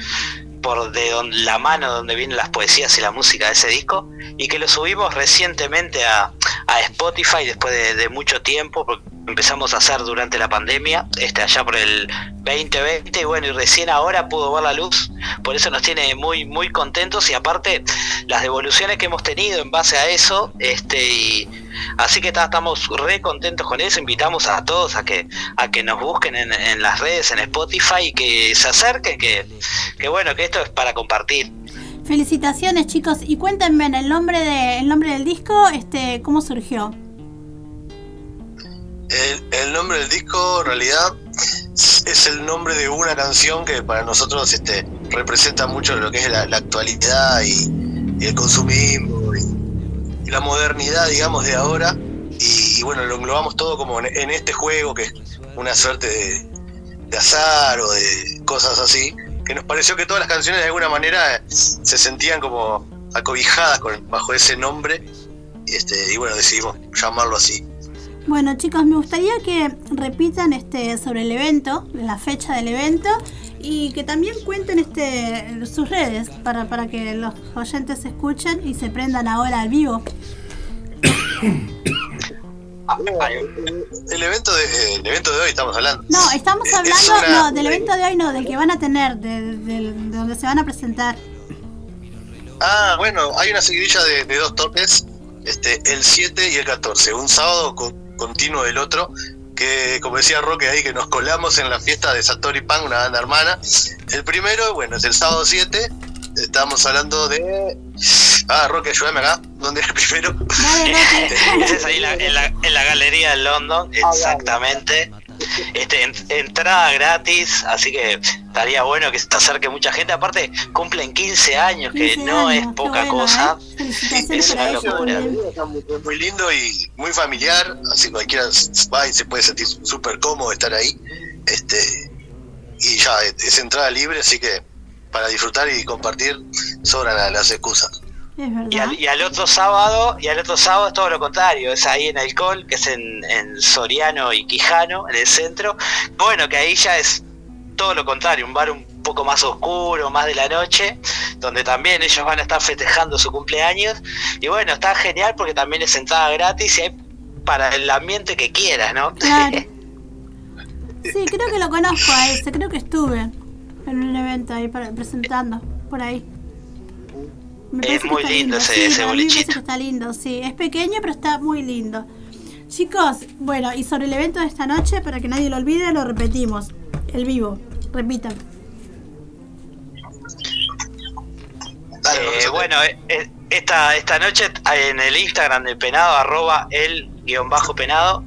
por de don- la mano donde vienen las poesías y la música de ese disco y que lo subimos recientemente a, a Spotify después de, de mucho tiempo porque empezamos a hacer durante la pandemia este allá por el 2020 y bueno y recién ahora pudo ver la luz por eso nos tiene muy muy contentos y aparte las devoluciones que hemos tenido en base a eso este y así que ta- estamos re contentos con eso invitamos a todos a que a que nos busquen en, en las redes en Spotify y que se acerquen que, que bueno que esto es para compartir Felicitaciones, chicos. Y cuéntenme el nombre de el nombre del disco, este, ¿cómo surgió? El, el nombre del disco, en realidad, es el nombre de una canción que para nosotros este, representa mucho lo que es la, actualidad y, el consumismo y, la modernidad, digamos, de ahora. Y, bueno, lo englobamos todo como en, en este juego, que es una suerte de, de azar o de cosas así, que nos pareció que todas las canciones de alguna manera se sentían como acobijadas con, bajo ese nombre este, y bueno, decidimos llamarlo así. Bueno chicos, me gustaría que repitan este sobre el evento, la fecha del evento y que también cuenten este sus redes para, para que los oyentes escuchen y se prendan ahora al vivo. [COUGHS] El evento de, el evento de hoy estamos hablando. No, estamos Es hablando una- no, del evento de hoy, no, del que van a tener, de, del- de donde se van a presentar. Ah, bueno, hay una seguidilla de, de dos toques, este, el 7 y el 14, un sábado co- continuo del otro, que como decía Roque ahí, que nos colamos en la fiesta de Satori Pan, una banda hermana. El primero, bueno, es el sábado 7, estamos hablando de... Ah, Roque, ayúdame acá, ¿dónde es el primero? Es [LAUGHS] ahí [LAUGHS] la- en, la, en la galería de London, exactamente. Este, en- entrada gratis, así que estaría bueno que se te acerque mucha gente. Aparte, cumplen 15 años, que 15 no años, es poca bueno, cosa. ¿eh? Es una locura. Es muy lindo y muy familiar, así cualquiera va y se puede sentir súper cómodo estar ahí. Este, y ya, es entrada libre, así que para disfrutar y compartir sobran la- las excusas. Es verdad. Y al, y al otro sábado, y al otro sábado es todo lo contrario, es ahí en Alcohol, que es en, en Soriano y Quijano, en el centro. Bueno, que ahí ya es todo lo contrario, un bar un poco más oscuro, más de la noche, donde también ellos van a estar festejando su cumpleaños. Y bueno, está genial porque también es entrada gratis y hay para el ambiente que quieras, ¿no? Claro. [LAUGHS] Sí, creo que lo conozco a ese, creo que estuve en un evento ahí para, presentando, por ahí. Me Es muy está lindo ese- sí, ese bolichito. está lindo, sí. Es pequeño, pero está muy lindo. Chicos, bueno, y sobre el evento de esta noche, para que nadie lo olvide, lo repetimos. El vivo, repitan. Eh, bueno, eh, eh, esta, esta noche en el Instagram del penado, arroba el penado,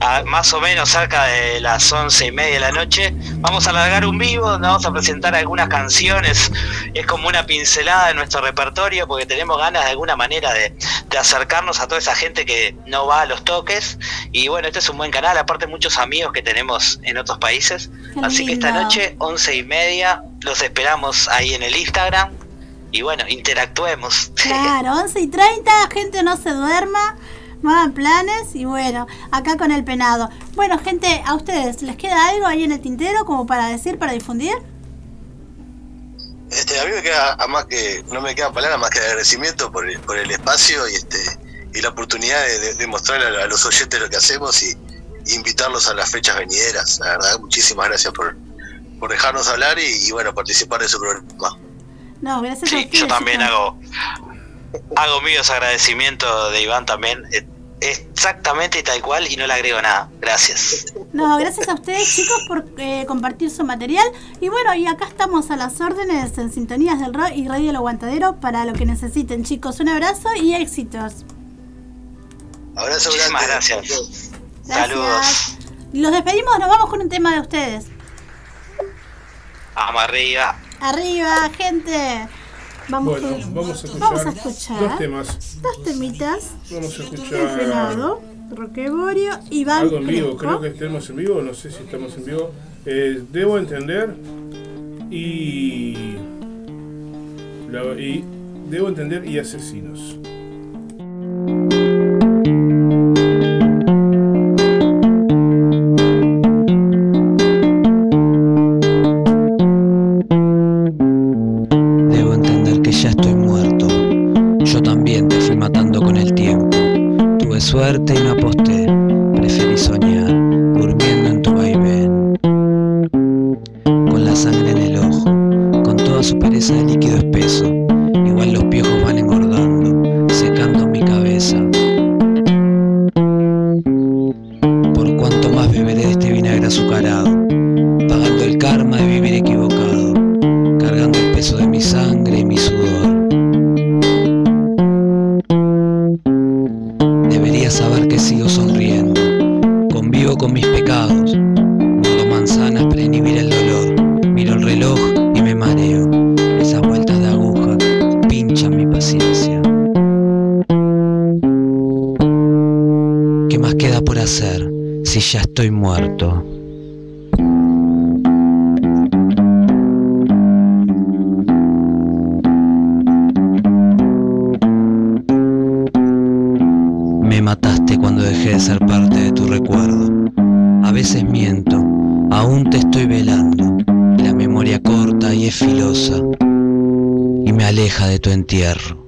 a más o menos cerca de las once y media de la noche, vamos a alargar un vivo donde vamos a presentar algunas canciones. Es como una pincelada de nuestro repertorio porque tenemos ganas de alguna manera de, de acercarnos a toda esa gente que no va a los toques. Y bueno, este es un buen canal, aparte muchos amigos que tenemos en otros países. Qué Así que esta noche, once y media, los esperamos ahí en el Instagram. Y bueno, interactuemos. [LAUGHS] Claro, 11 y 30, gente no se duerma, hagan planes y bueno, acá con el penado. Bueno, gente, a ustedes, ¿les queda algo ahí en el tintero como para decir, para difundir? Este, a mí me queda, a más que, no me queda palabra más que de agradecimiento por el, por el espacio y este y la oportunidad de, de- de mostrar a, a los oyentes lo que hacemos y, y invitarlos a las fechas venideras. La verdad, muchísimas gracias por, por dejarnos hablar y, y, bueno, participar de su programa. No, gracias a Sí, ustedes. yo también hago hago míos agradecimientos de Iván también. eh, Exactamente y tal cual y no le agrego nada. Gracias. No, gracias a ustedes chicos por eh, compartir su material. Y bueno, y acá estamos a las órdenes en Sintonías del Rock y Radio El Aguantadero para lo que necesiten chicos. Un abrazo y éxitos. Abrazo Muchísimas gracias. Gracias. Saludos. Los despedimos, nos vamos con un tema de ustedes. Vamos arriba. Arriba, gente. Vamos, Bueno, con- vamos a escuchar, vamos a escuchar dos temas. dos temitas. Vamos a El escuchar Frenado, Roqueborio, Iván algo en vivo. Creo que estemos en vivo, no sé si estamos en vivo. Eh, debo entender y, la- y debo entender y asesinos. ¿Qué más queda por hacer si ya estoy muerto? Me mataste cuando dejé de ser parte de tu recuerdo. A veces miento, aún te estoy velando. La memoria corta y es filosa y me aleja de tu entierro.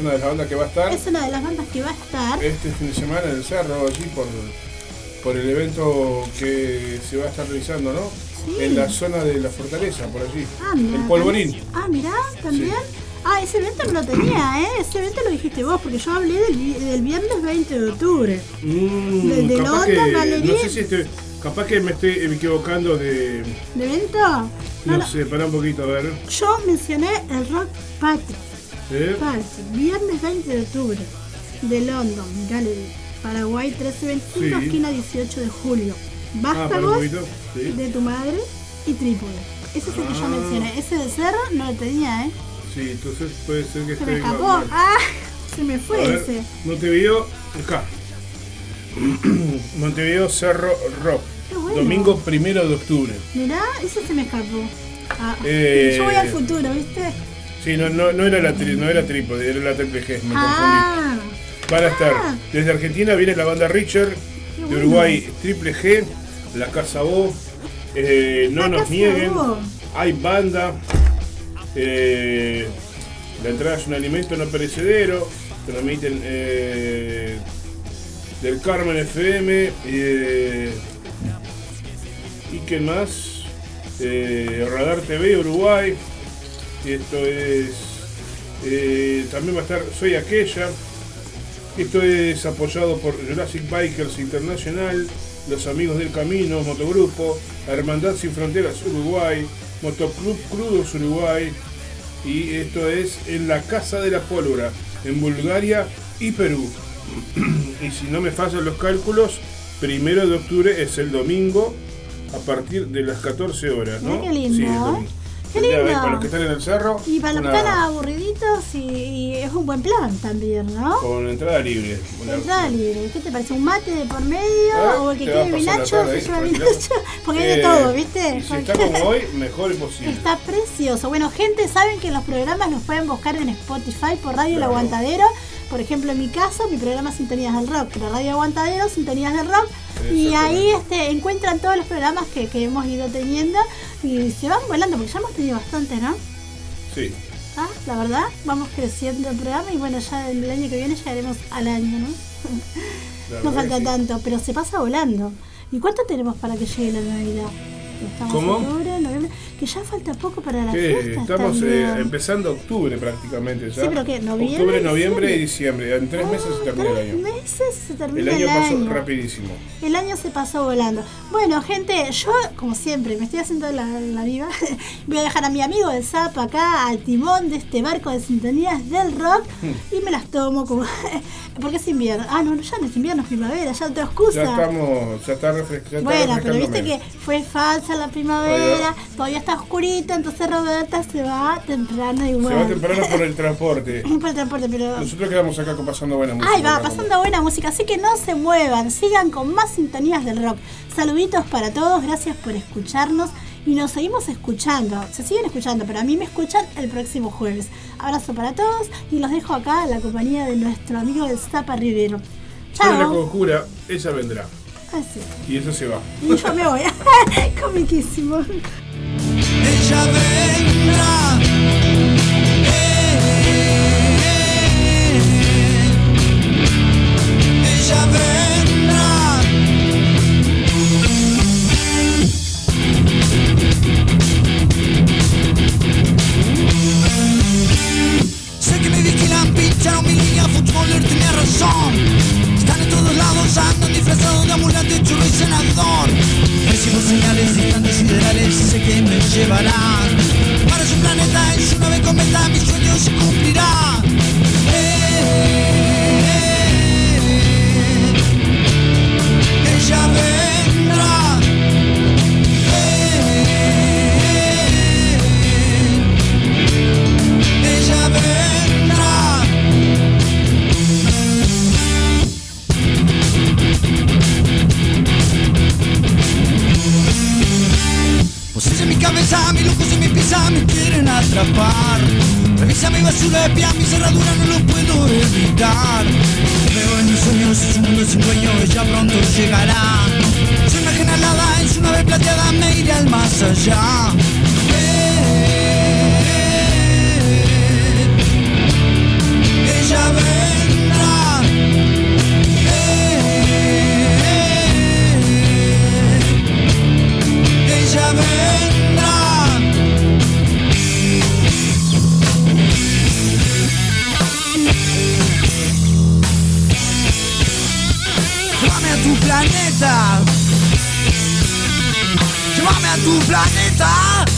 Es una de las bandas que va a estar Es una de las bandas que va a estar. este fin de semana en el cerro, allí por, por el evento que se va a estar realizando, ¿no? Sí. En la zona de la fortaleza, por allí. Ah, mirá, el polvorín. Ah, mirá, también. Ah, ese evento no lo tenía, ¿eh? Ese evento lo dijiste vos, porque yo hablé del, vi- del viernes 20 de octubre. Mm, ¿De- de capaz London, que, Valerie? no sé si estoy, capaz que me estoy equivocando de, ¿De evento? no, sé, para un poquito a ver. Yo mencioné el Rock Party. ¿Eh? Party, viernes 20 de octubre, de London, Gallery, Paraguay 1325, Sí. esquina 18 de julio. Ah, Vástagos sí. de tu madre y Trípode. Ese es el que yo Ah. mencioné. Ese de Cerro no lo tenía, ¿eh? Sí, entonces puede ser que Se me escapó. mal. Ah, [LAUGHS] se me fue ver, ese. Montevideo, acá. [CLEARS THROAT] Montevideo Cerro Rock. Bueno. Domingo primero de octubre. Mirá, ese se me escapó. Ah, Eh, Yo voy al futuro, ¿viste? Sí, no, no, no era la tri- no era trípode, era la triple G, me Ah, confundí. Van a estar desde Argentina viene la banda Richard, de. Uruguay Triple G, la Casa O, eh, No nos nieguen, hay banda, eh, la entrada es un alimento no perecedero, transmiten eh, del Carmen FM, eh, y qué más, Radar TV Uruguay, esto es, eh, también va a estar Soy Aquella, esto es apoyado por Jurassic Bikers Internacional, Los Amigos del Camino, Motogrupo, Hermandad Sin Fronteras Uruguay, Motoclub Crudos Uruguay, y esto es en la Casa de la Pólvora, en Bulgaria y Perú. [CLEARS THROAT] y si no me fallan los cálculos, primero de octubre es el domingo a partir de las 14 horas, ¿no? Qué lindo, Sí, es ¿eh? domingo. Qué lindo. Para los que están en el cerro, y para los que están aburriditos, y, y es un buen plan también, ¿no? con entrada libre. Una- Entrada libre. ¿Qué te parece? ¿Un mate de por medio? Ah, ¿O el que quiere la vinacho? Se lleva vinacho. Porque hay de Eh, todo, ¿viste? Y si está como [LAUGHS] hoy, mejor imposible. Está precioso. Bueno, gente, saben que los programas los pueden buscar en Spotify por Radio El Claro. Aguantadero. Por ejemplo, en mi caso, mi programa Sintonías del Rock, pero Radio Aguantadero, Sintonías del Rock. Y ahí este, encuentran todos los programas que, que hemos ido teniendo y se van volando, porque ya hemos tenido bastante, ¿no? Sí. Ah, la verdad, vamos creciendo el programa y bueno, ya el año que viene llegaremos al año, ¿no? La [LAUGHS] no falta sí. tanto, pero se pasa volando. ¿Y cuánto tenemos para que llegue la Navidad? Estamos ¿Cómo? en octubre, noviembre, que ya falta poco para la Que fiesta. estamos eh, empezando octubre prácticamente ya. Sí, pero ¿qué? ¿Noviembre, Octubre, noviembre y diciembre. En tres meses se termina el Tres año. meses se termina El el año año. pasó rapidísimo. El año se pasó volando. Bueno, gente, yo, como siempre, me estoy haciendo la, la viva. [LAUGHS] Voy a dejar a mi amigo del Zap acá al timón de este barco de sintonías del rock y me las tomo como. [LAUGHS] porque es invierno. Ah, no, ya no es invierno, es primavera, ya otra excusa. Ya estamos, ya está refrescando. Bueno, pero viste que fue falsa la primavera, todavía está oscurito, entonces Roberta se va temprano Se igual. va temprano por el transporte. [LAUGHS] por el transporte, pero. Nosotros quedamos acá con- pasando buena música. Ay, va, pasando buena música, así que no se muevan, sigan con más sintonías del rock. Saluditos para todos, gracias por escucharnos y nos seguimos escuchando. Se siguen escuchando, pero a mí me escuchan el próximo jueves. Abrazo para todos y los dejo acá en la compañía de nuestro amigo el Zapa Rivero. Pero la Chao. conjura, ella vendrá. Así. Y eso se va. Y yo me voy. [LAUGHS] [LAUGHS] Comiquísimo. Están en todos lados, andan disfrazados de ambulante, churro y senador. Recibo señales distantes siderales, sé que me llevarán. Para su planeta, en su nave cometa, mi sueño se cumplirá. Eh, ella vendrá. Atrapar. Revisa mi basura de pie, mi cerradura no lo puedo evitar. Veo en mis sueños, su mundo sin dueño, ella pronto llegará. Soy una alada en su nave plateada, me iré al más allá. tu planeta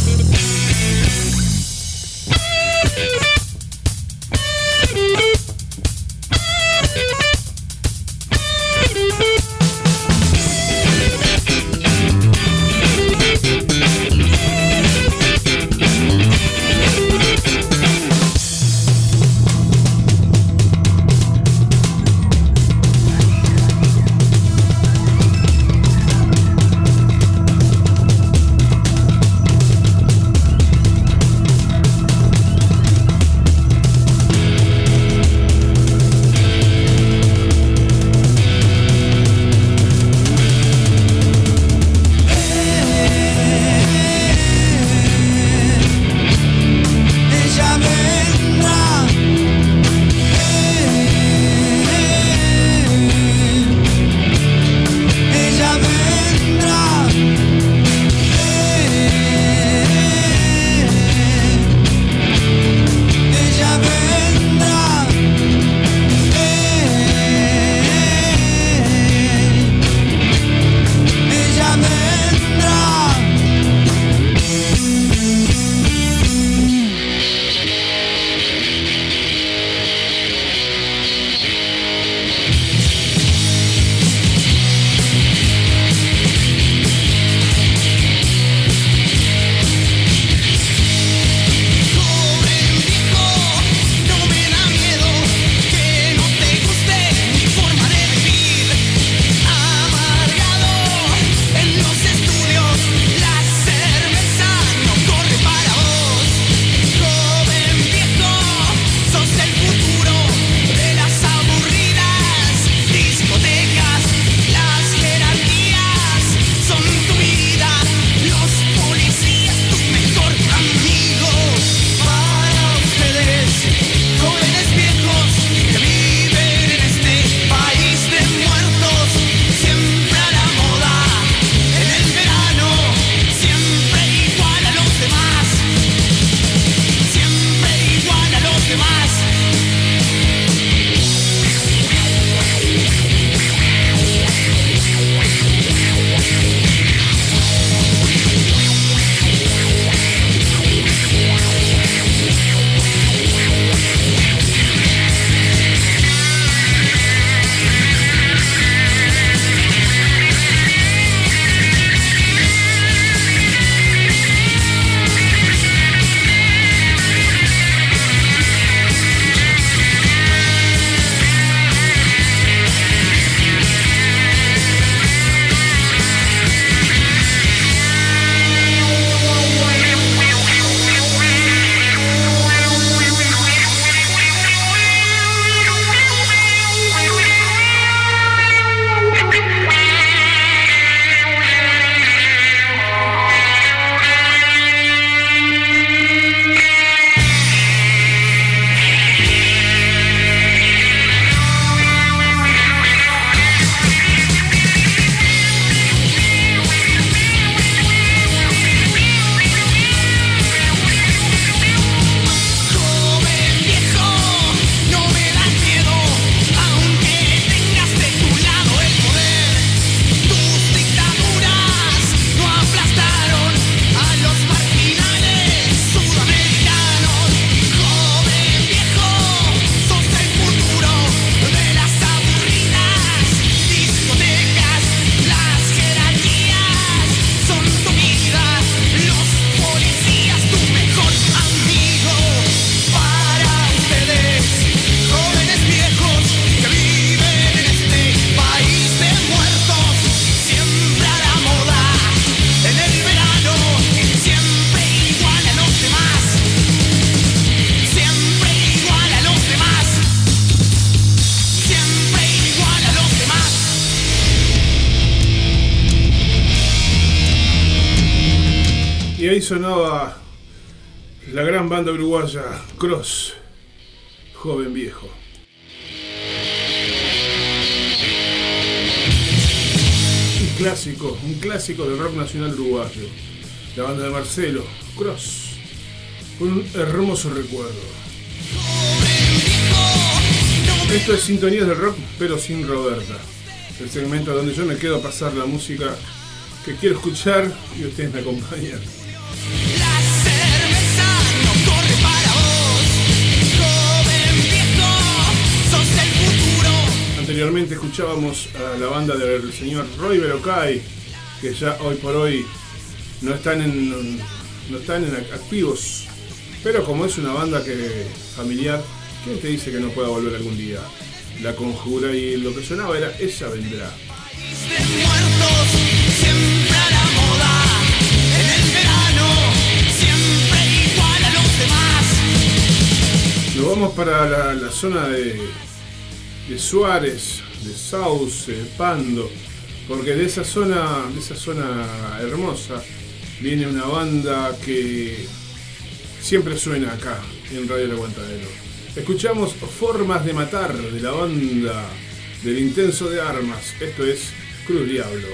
uruguaya Cross, joven viejo. Un clásico, un clásico del rock nacional uruguayo. La banda de Marcelo, Cross, un hermoso recuerdo. Esto es Sintonías del Rock, pero sin Roberta. El segmento donde yo me quedo a pasar la música que quiero escuchar y ustedes me acompañan. Anteriormente escuchábamos a la banda del señor Roy Berocay, que ya hoy por hoy no están en, no están en activos. Pero como es una banda que familiar, ¿quién te dice que no pueda volver algún día? La conjura y lo que sonaba era ella vendrá. Nos vamos para la zona de, de Suárez, de Sauce, de Pando, porque de esa zona, de esa zona hermosa, viene una banda que siempre suena acá en Radio El Aguantadero. Escuchamos Formas de Matar de la banda del Intenso de Armas. Esto es Cruz Diablo.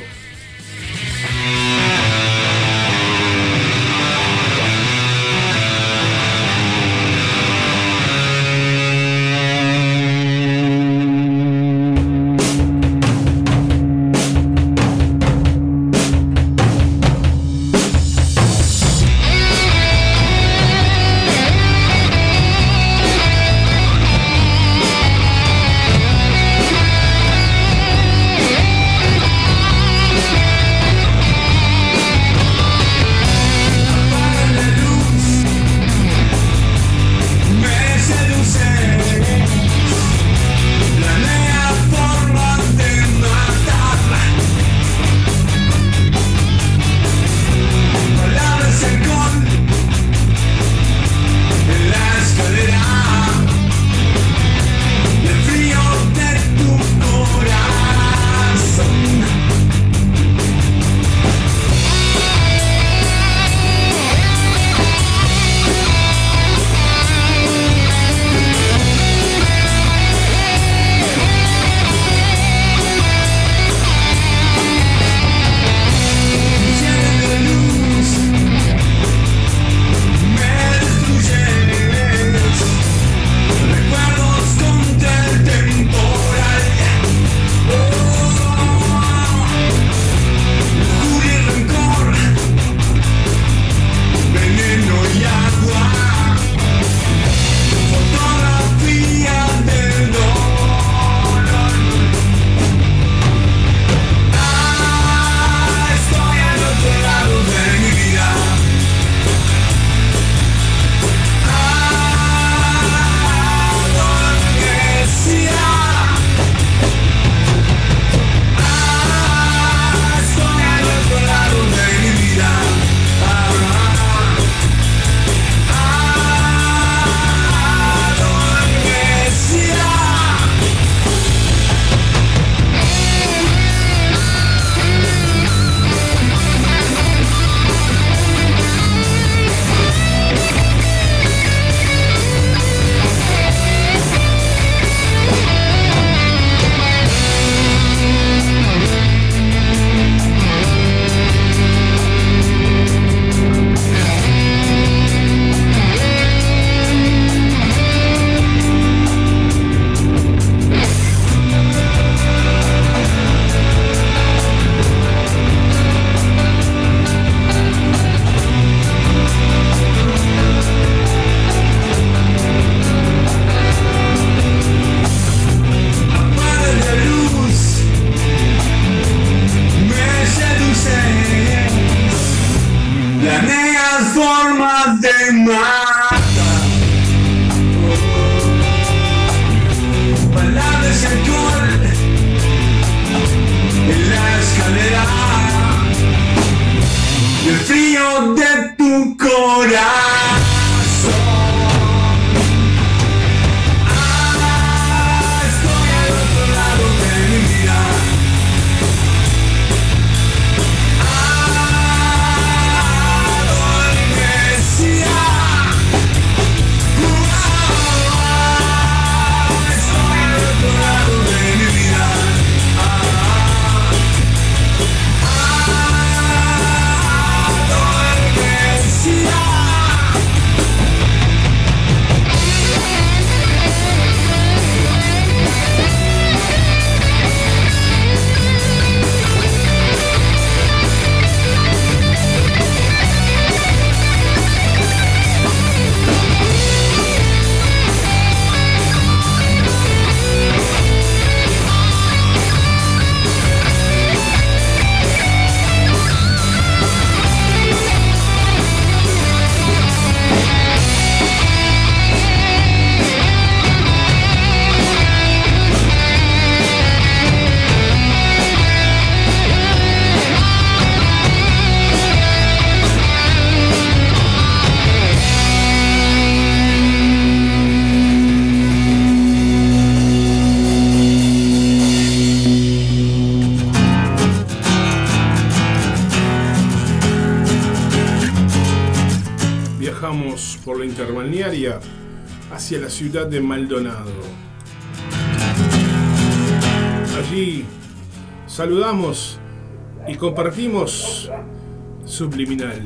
compartimos subliminal.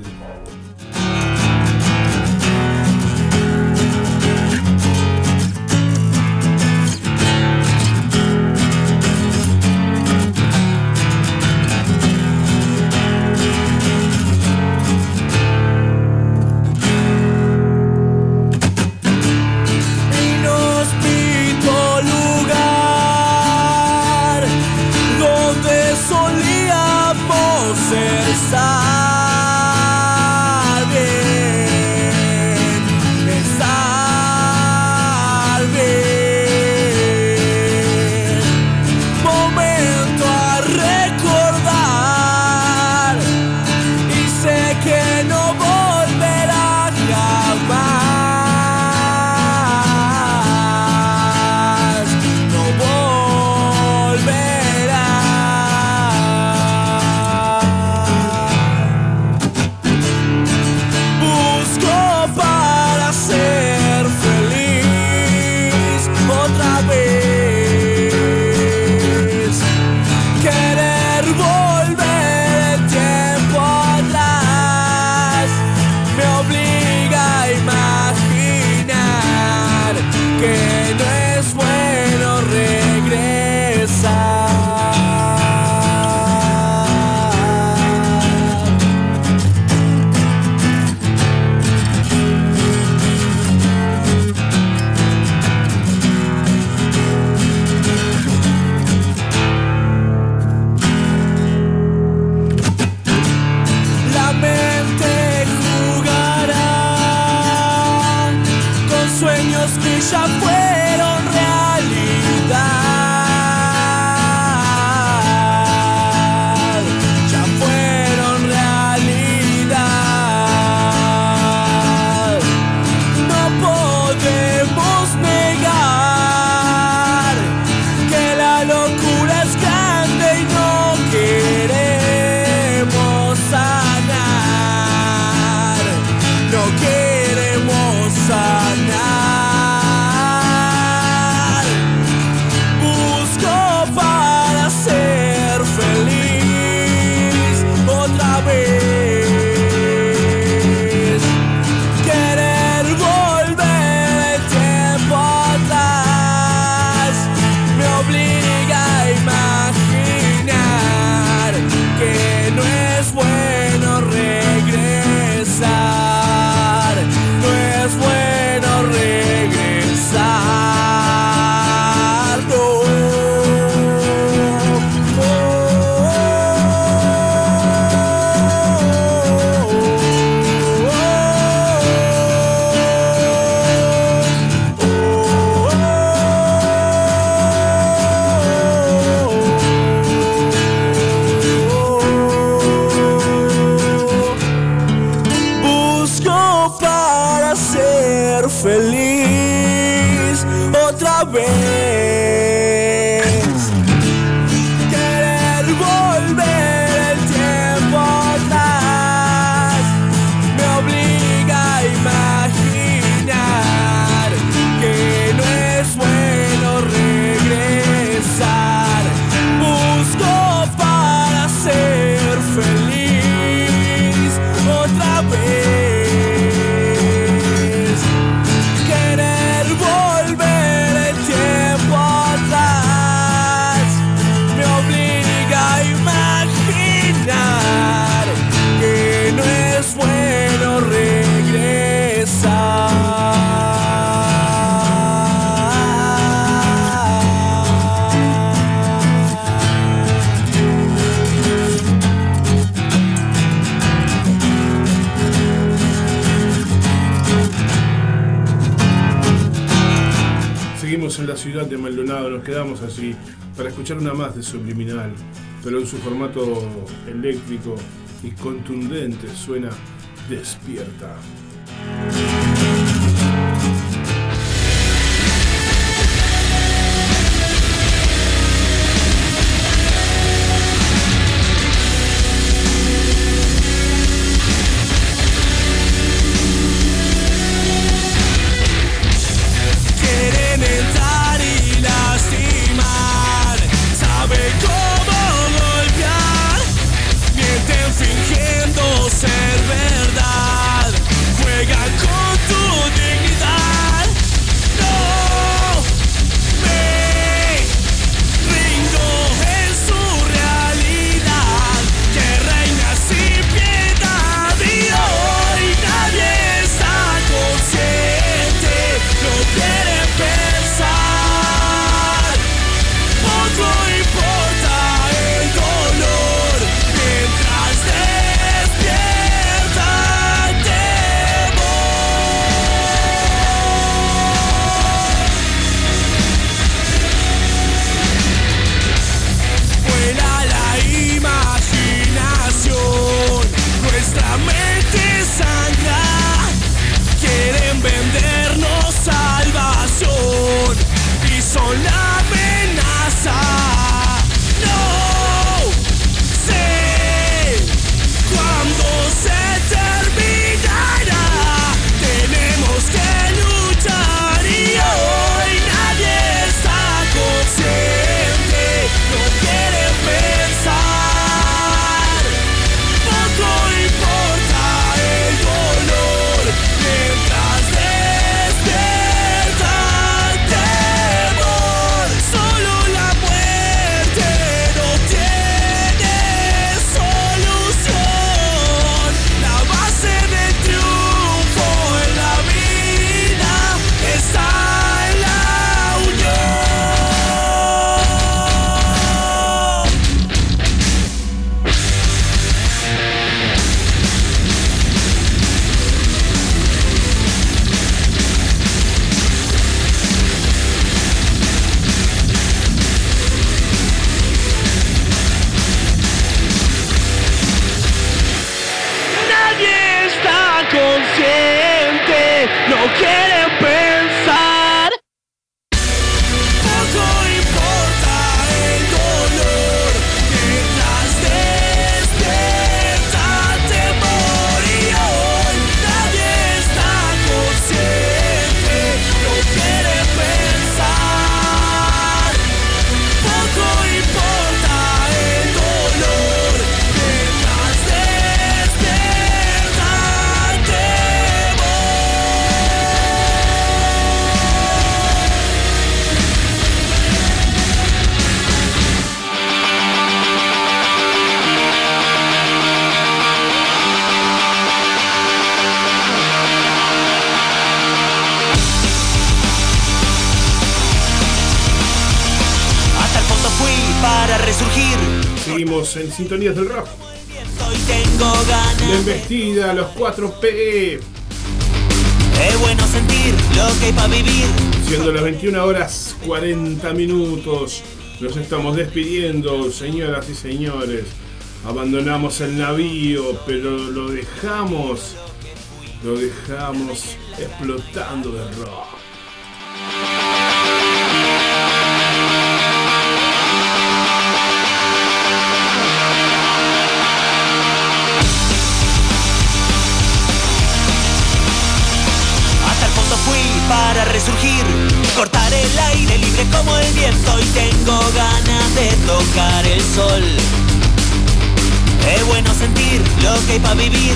Adelante Maldonado, nos quedamos así para escuchar una más de Subliminal, pero en su formato eléctrico y contundente suena Despierta. Sintonías del Rock. La embestida, los 4P. Es bueno sentir lo que hay para vivir. Siendo las 21 horas 40 minutos, nos estamos despidiendo, señoras y señores. Abandonamos el navío, pero lo dejamos, lo dejamos explotando de rock. Resurgir. Cortar el aire libre como el viento y tengo ganas de tocar el sol. Es bueno sentir lo que hay para vivir.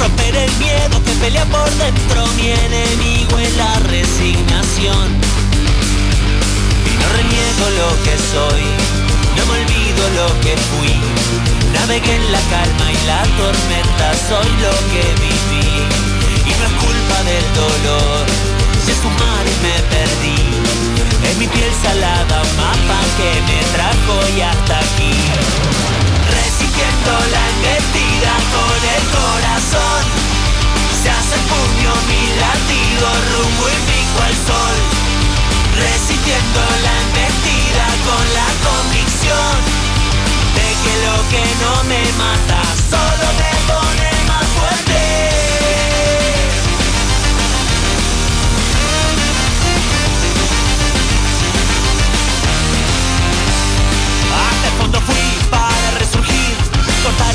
Romper el miedo que pelea por dentro. Mi enemigo es la resignación. Y no reniego lo que soy. No me olvido lo que fui. Navegué en la calma y la tormenta. Soy lo que viví. Y no es culpa del dolor. Es mi piel salada, un mapa que me trajo y hasta aquí. Resistiendo la embestida con el corazón. Se hace puño mi latido, rumbo y pico al sol. Resistiendo la embestida con la convicción de que lo que no me mata solo me pone más fuerte.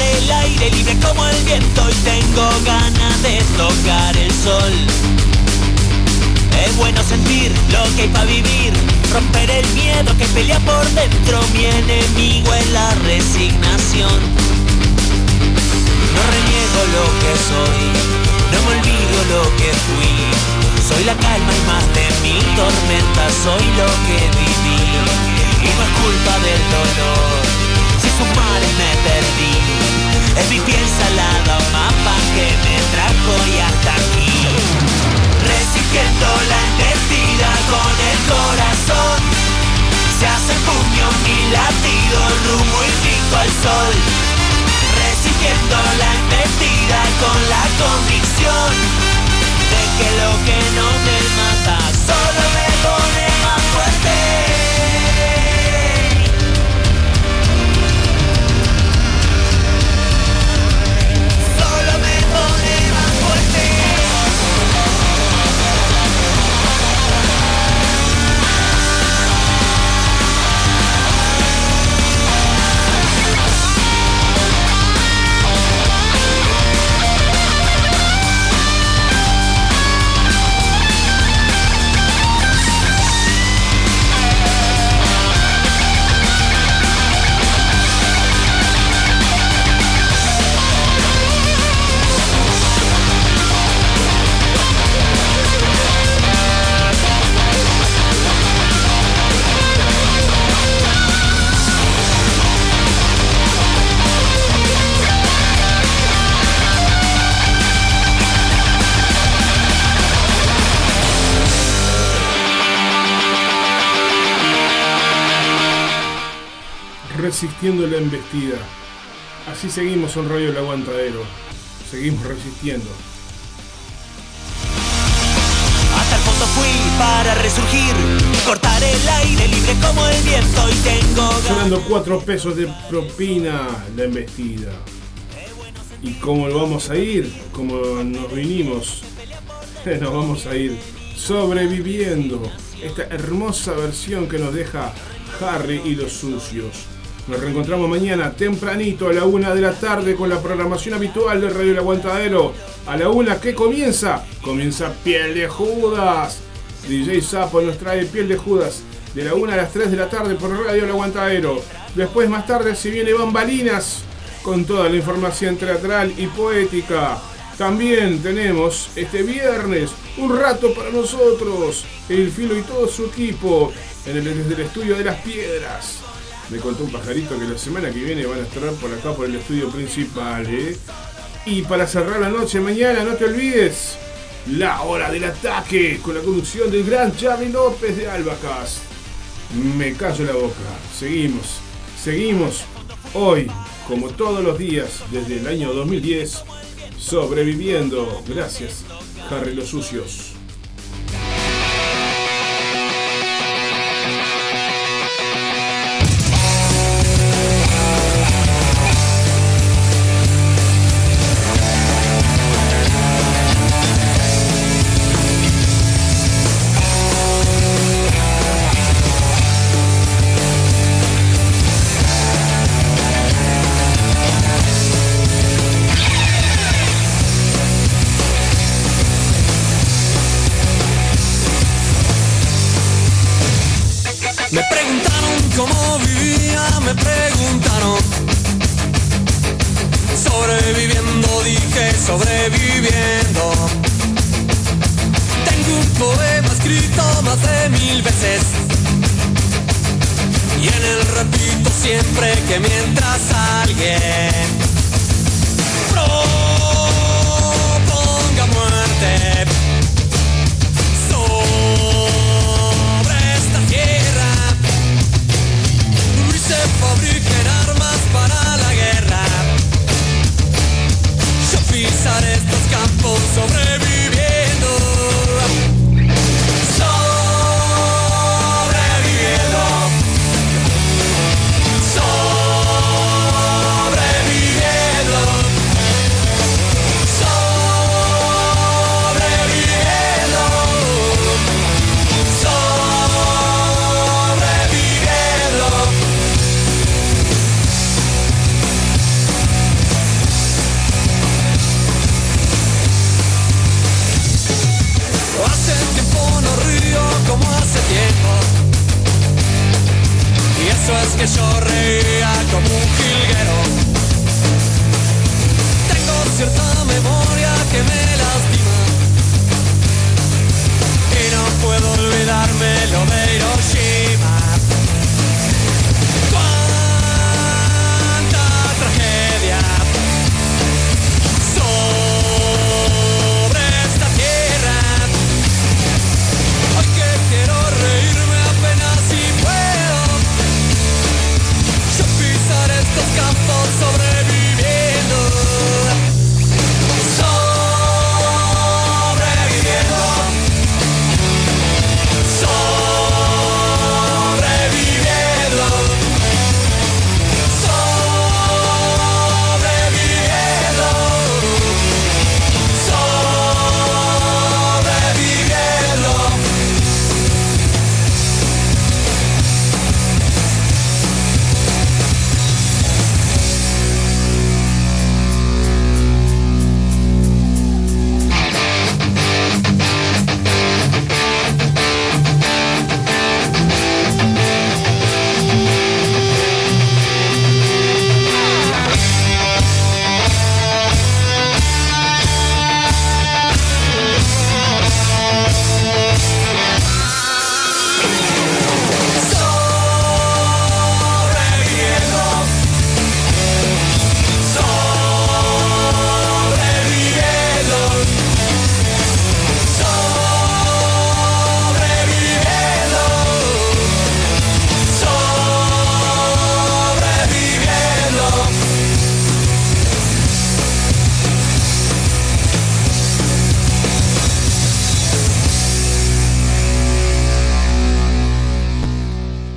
El aire libre como el viento y tengo ganas de tocar el sol. Es bueno sentir lo que hay para vivir, romper el miedo que pelea por dentro. Mi enemigo es la resignación. No reniego lo que soy, no me olvido lo que fui. Soy la calma y más de mi tormenta, soy lo que viví. Y no es culpa del dolor, si sus mares me perdí. Es mi piel salada, un mapa que me trajo y hasta aquí. Resistiendo la embestida con el corazón. Se hace puño mi latido, rumbo y pico al sol. Resistiendo la embestida con la convicción de que lo que no Resistiendo la embestida. Así seguimos en Radio El Aguantadero. Seguimos resistiendo. Hasta el fondo fui para resurgir, cortar el aire libre como el viento y tengo. Sonando 4 pesos de propina la embestida. ¿Y cómo lo vamos a ir? Como nos vinimos. [LAUGHS] nos vamos a ir sobreviviendo esta hermosa versión que nos deja Harry y los sucios. Nos reencontramos mañana tempranito a la una de la tarde con la programación habitual de Radio El Aguantadero. A la una, ¿qué comienza? Comienza Piel de Judas. DJ Sapo nos trae Piel de Judas de la una a las 3 de la tarde por Radio El Aguantadero. Después, más tarde, se viene Bambalinas con toda la información teatral y poética. También tenemos este viernes un rato para nosotros, el Filo y todo su equipo, en el, desde el estudio de las piedras. Me contó un pajarito que la semana que viene van a estar por acá por el estudio principal. ¿eh? Y para cerrar la noche mañana, no te olvides, la hora del ataque con la conducción del gran Charlie López de Albacas. Me callo la boca. Seguimos, seguimos hoy, como todos los días desde el año 2010, sobreviviendo. Gracias, Harry los Sucios. Preguntaron cómo vivía, me preguntaron. Sobreviviendo, dije sobreviviendo. Tengo un poema escrito más de mil veces. Y en él repito siempre que mientras alguien proponga fabriquen armas para la guerra. Yo pisaré estos campos sobreviviendo. que yo reía como un jilguero. Tengo cierta memoria que me lastima y no puedo olvidarme lo de Hiroshima.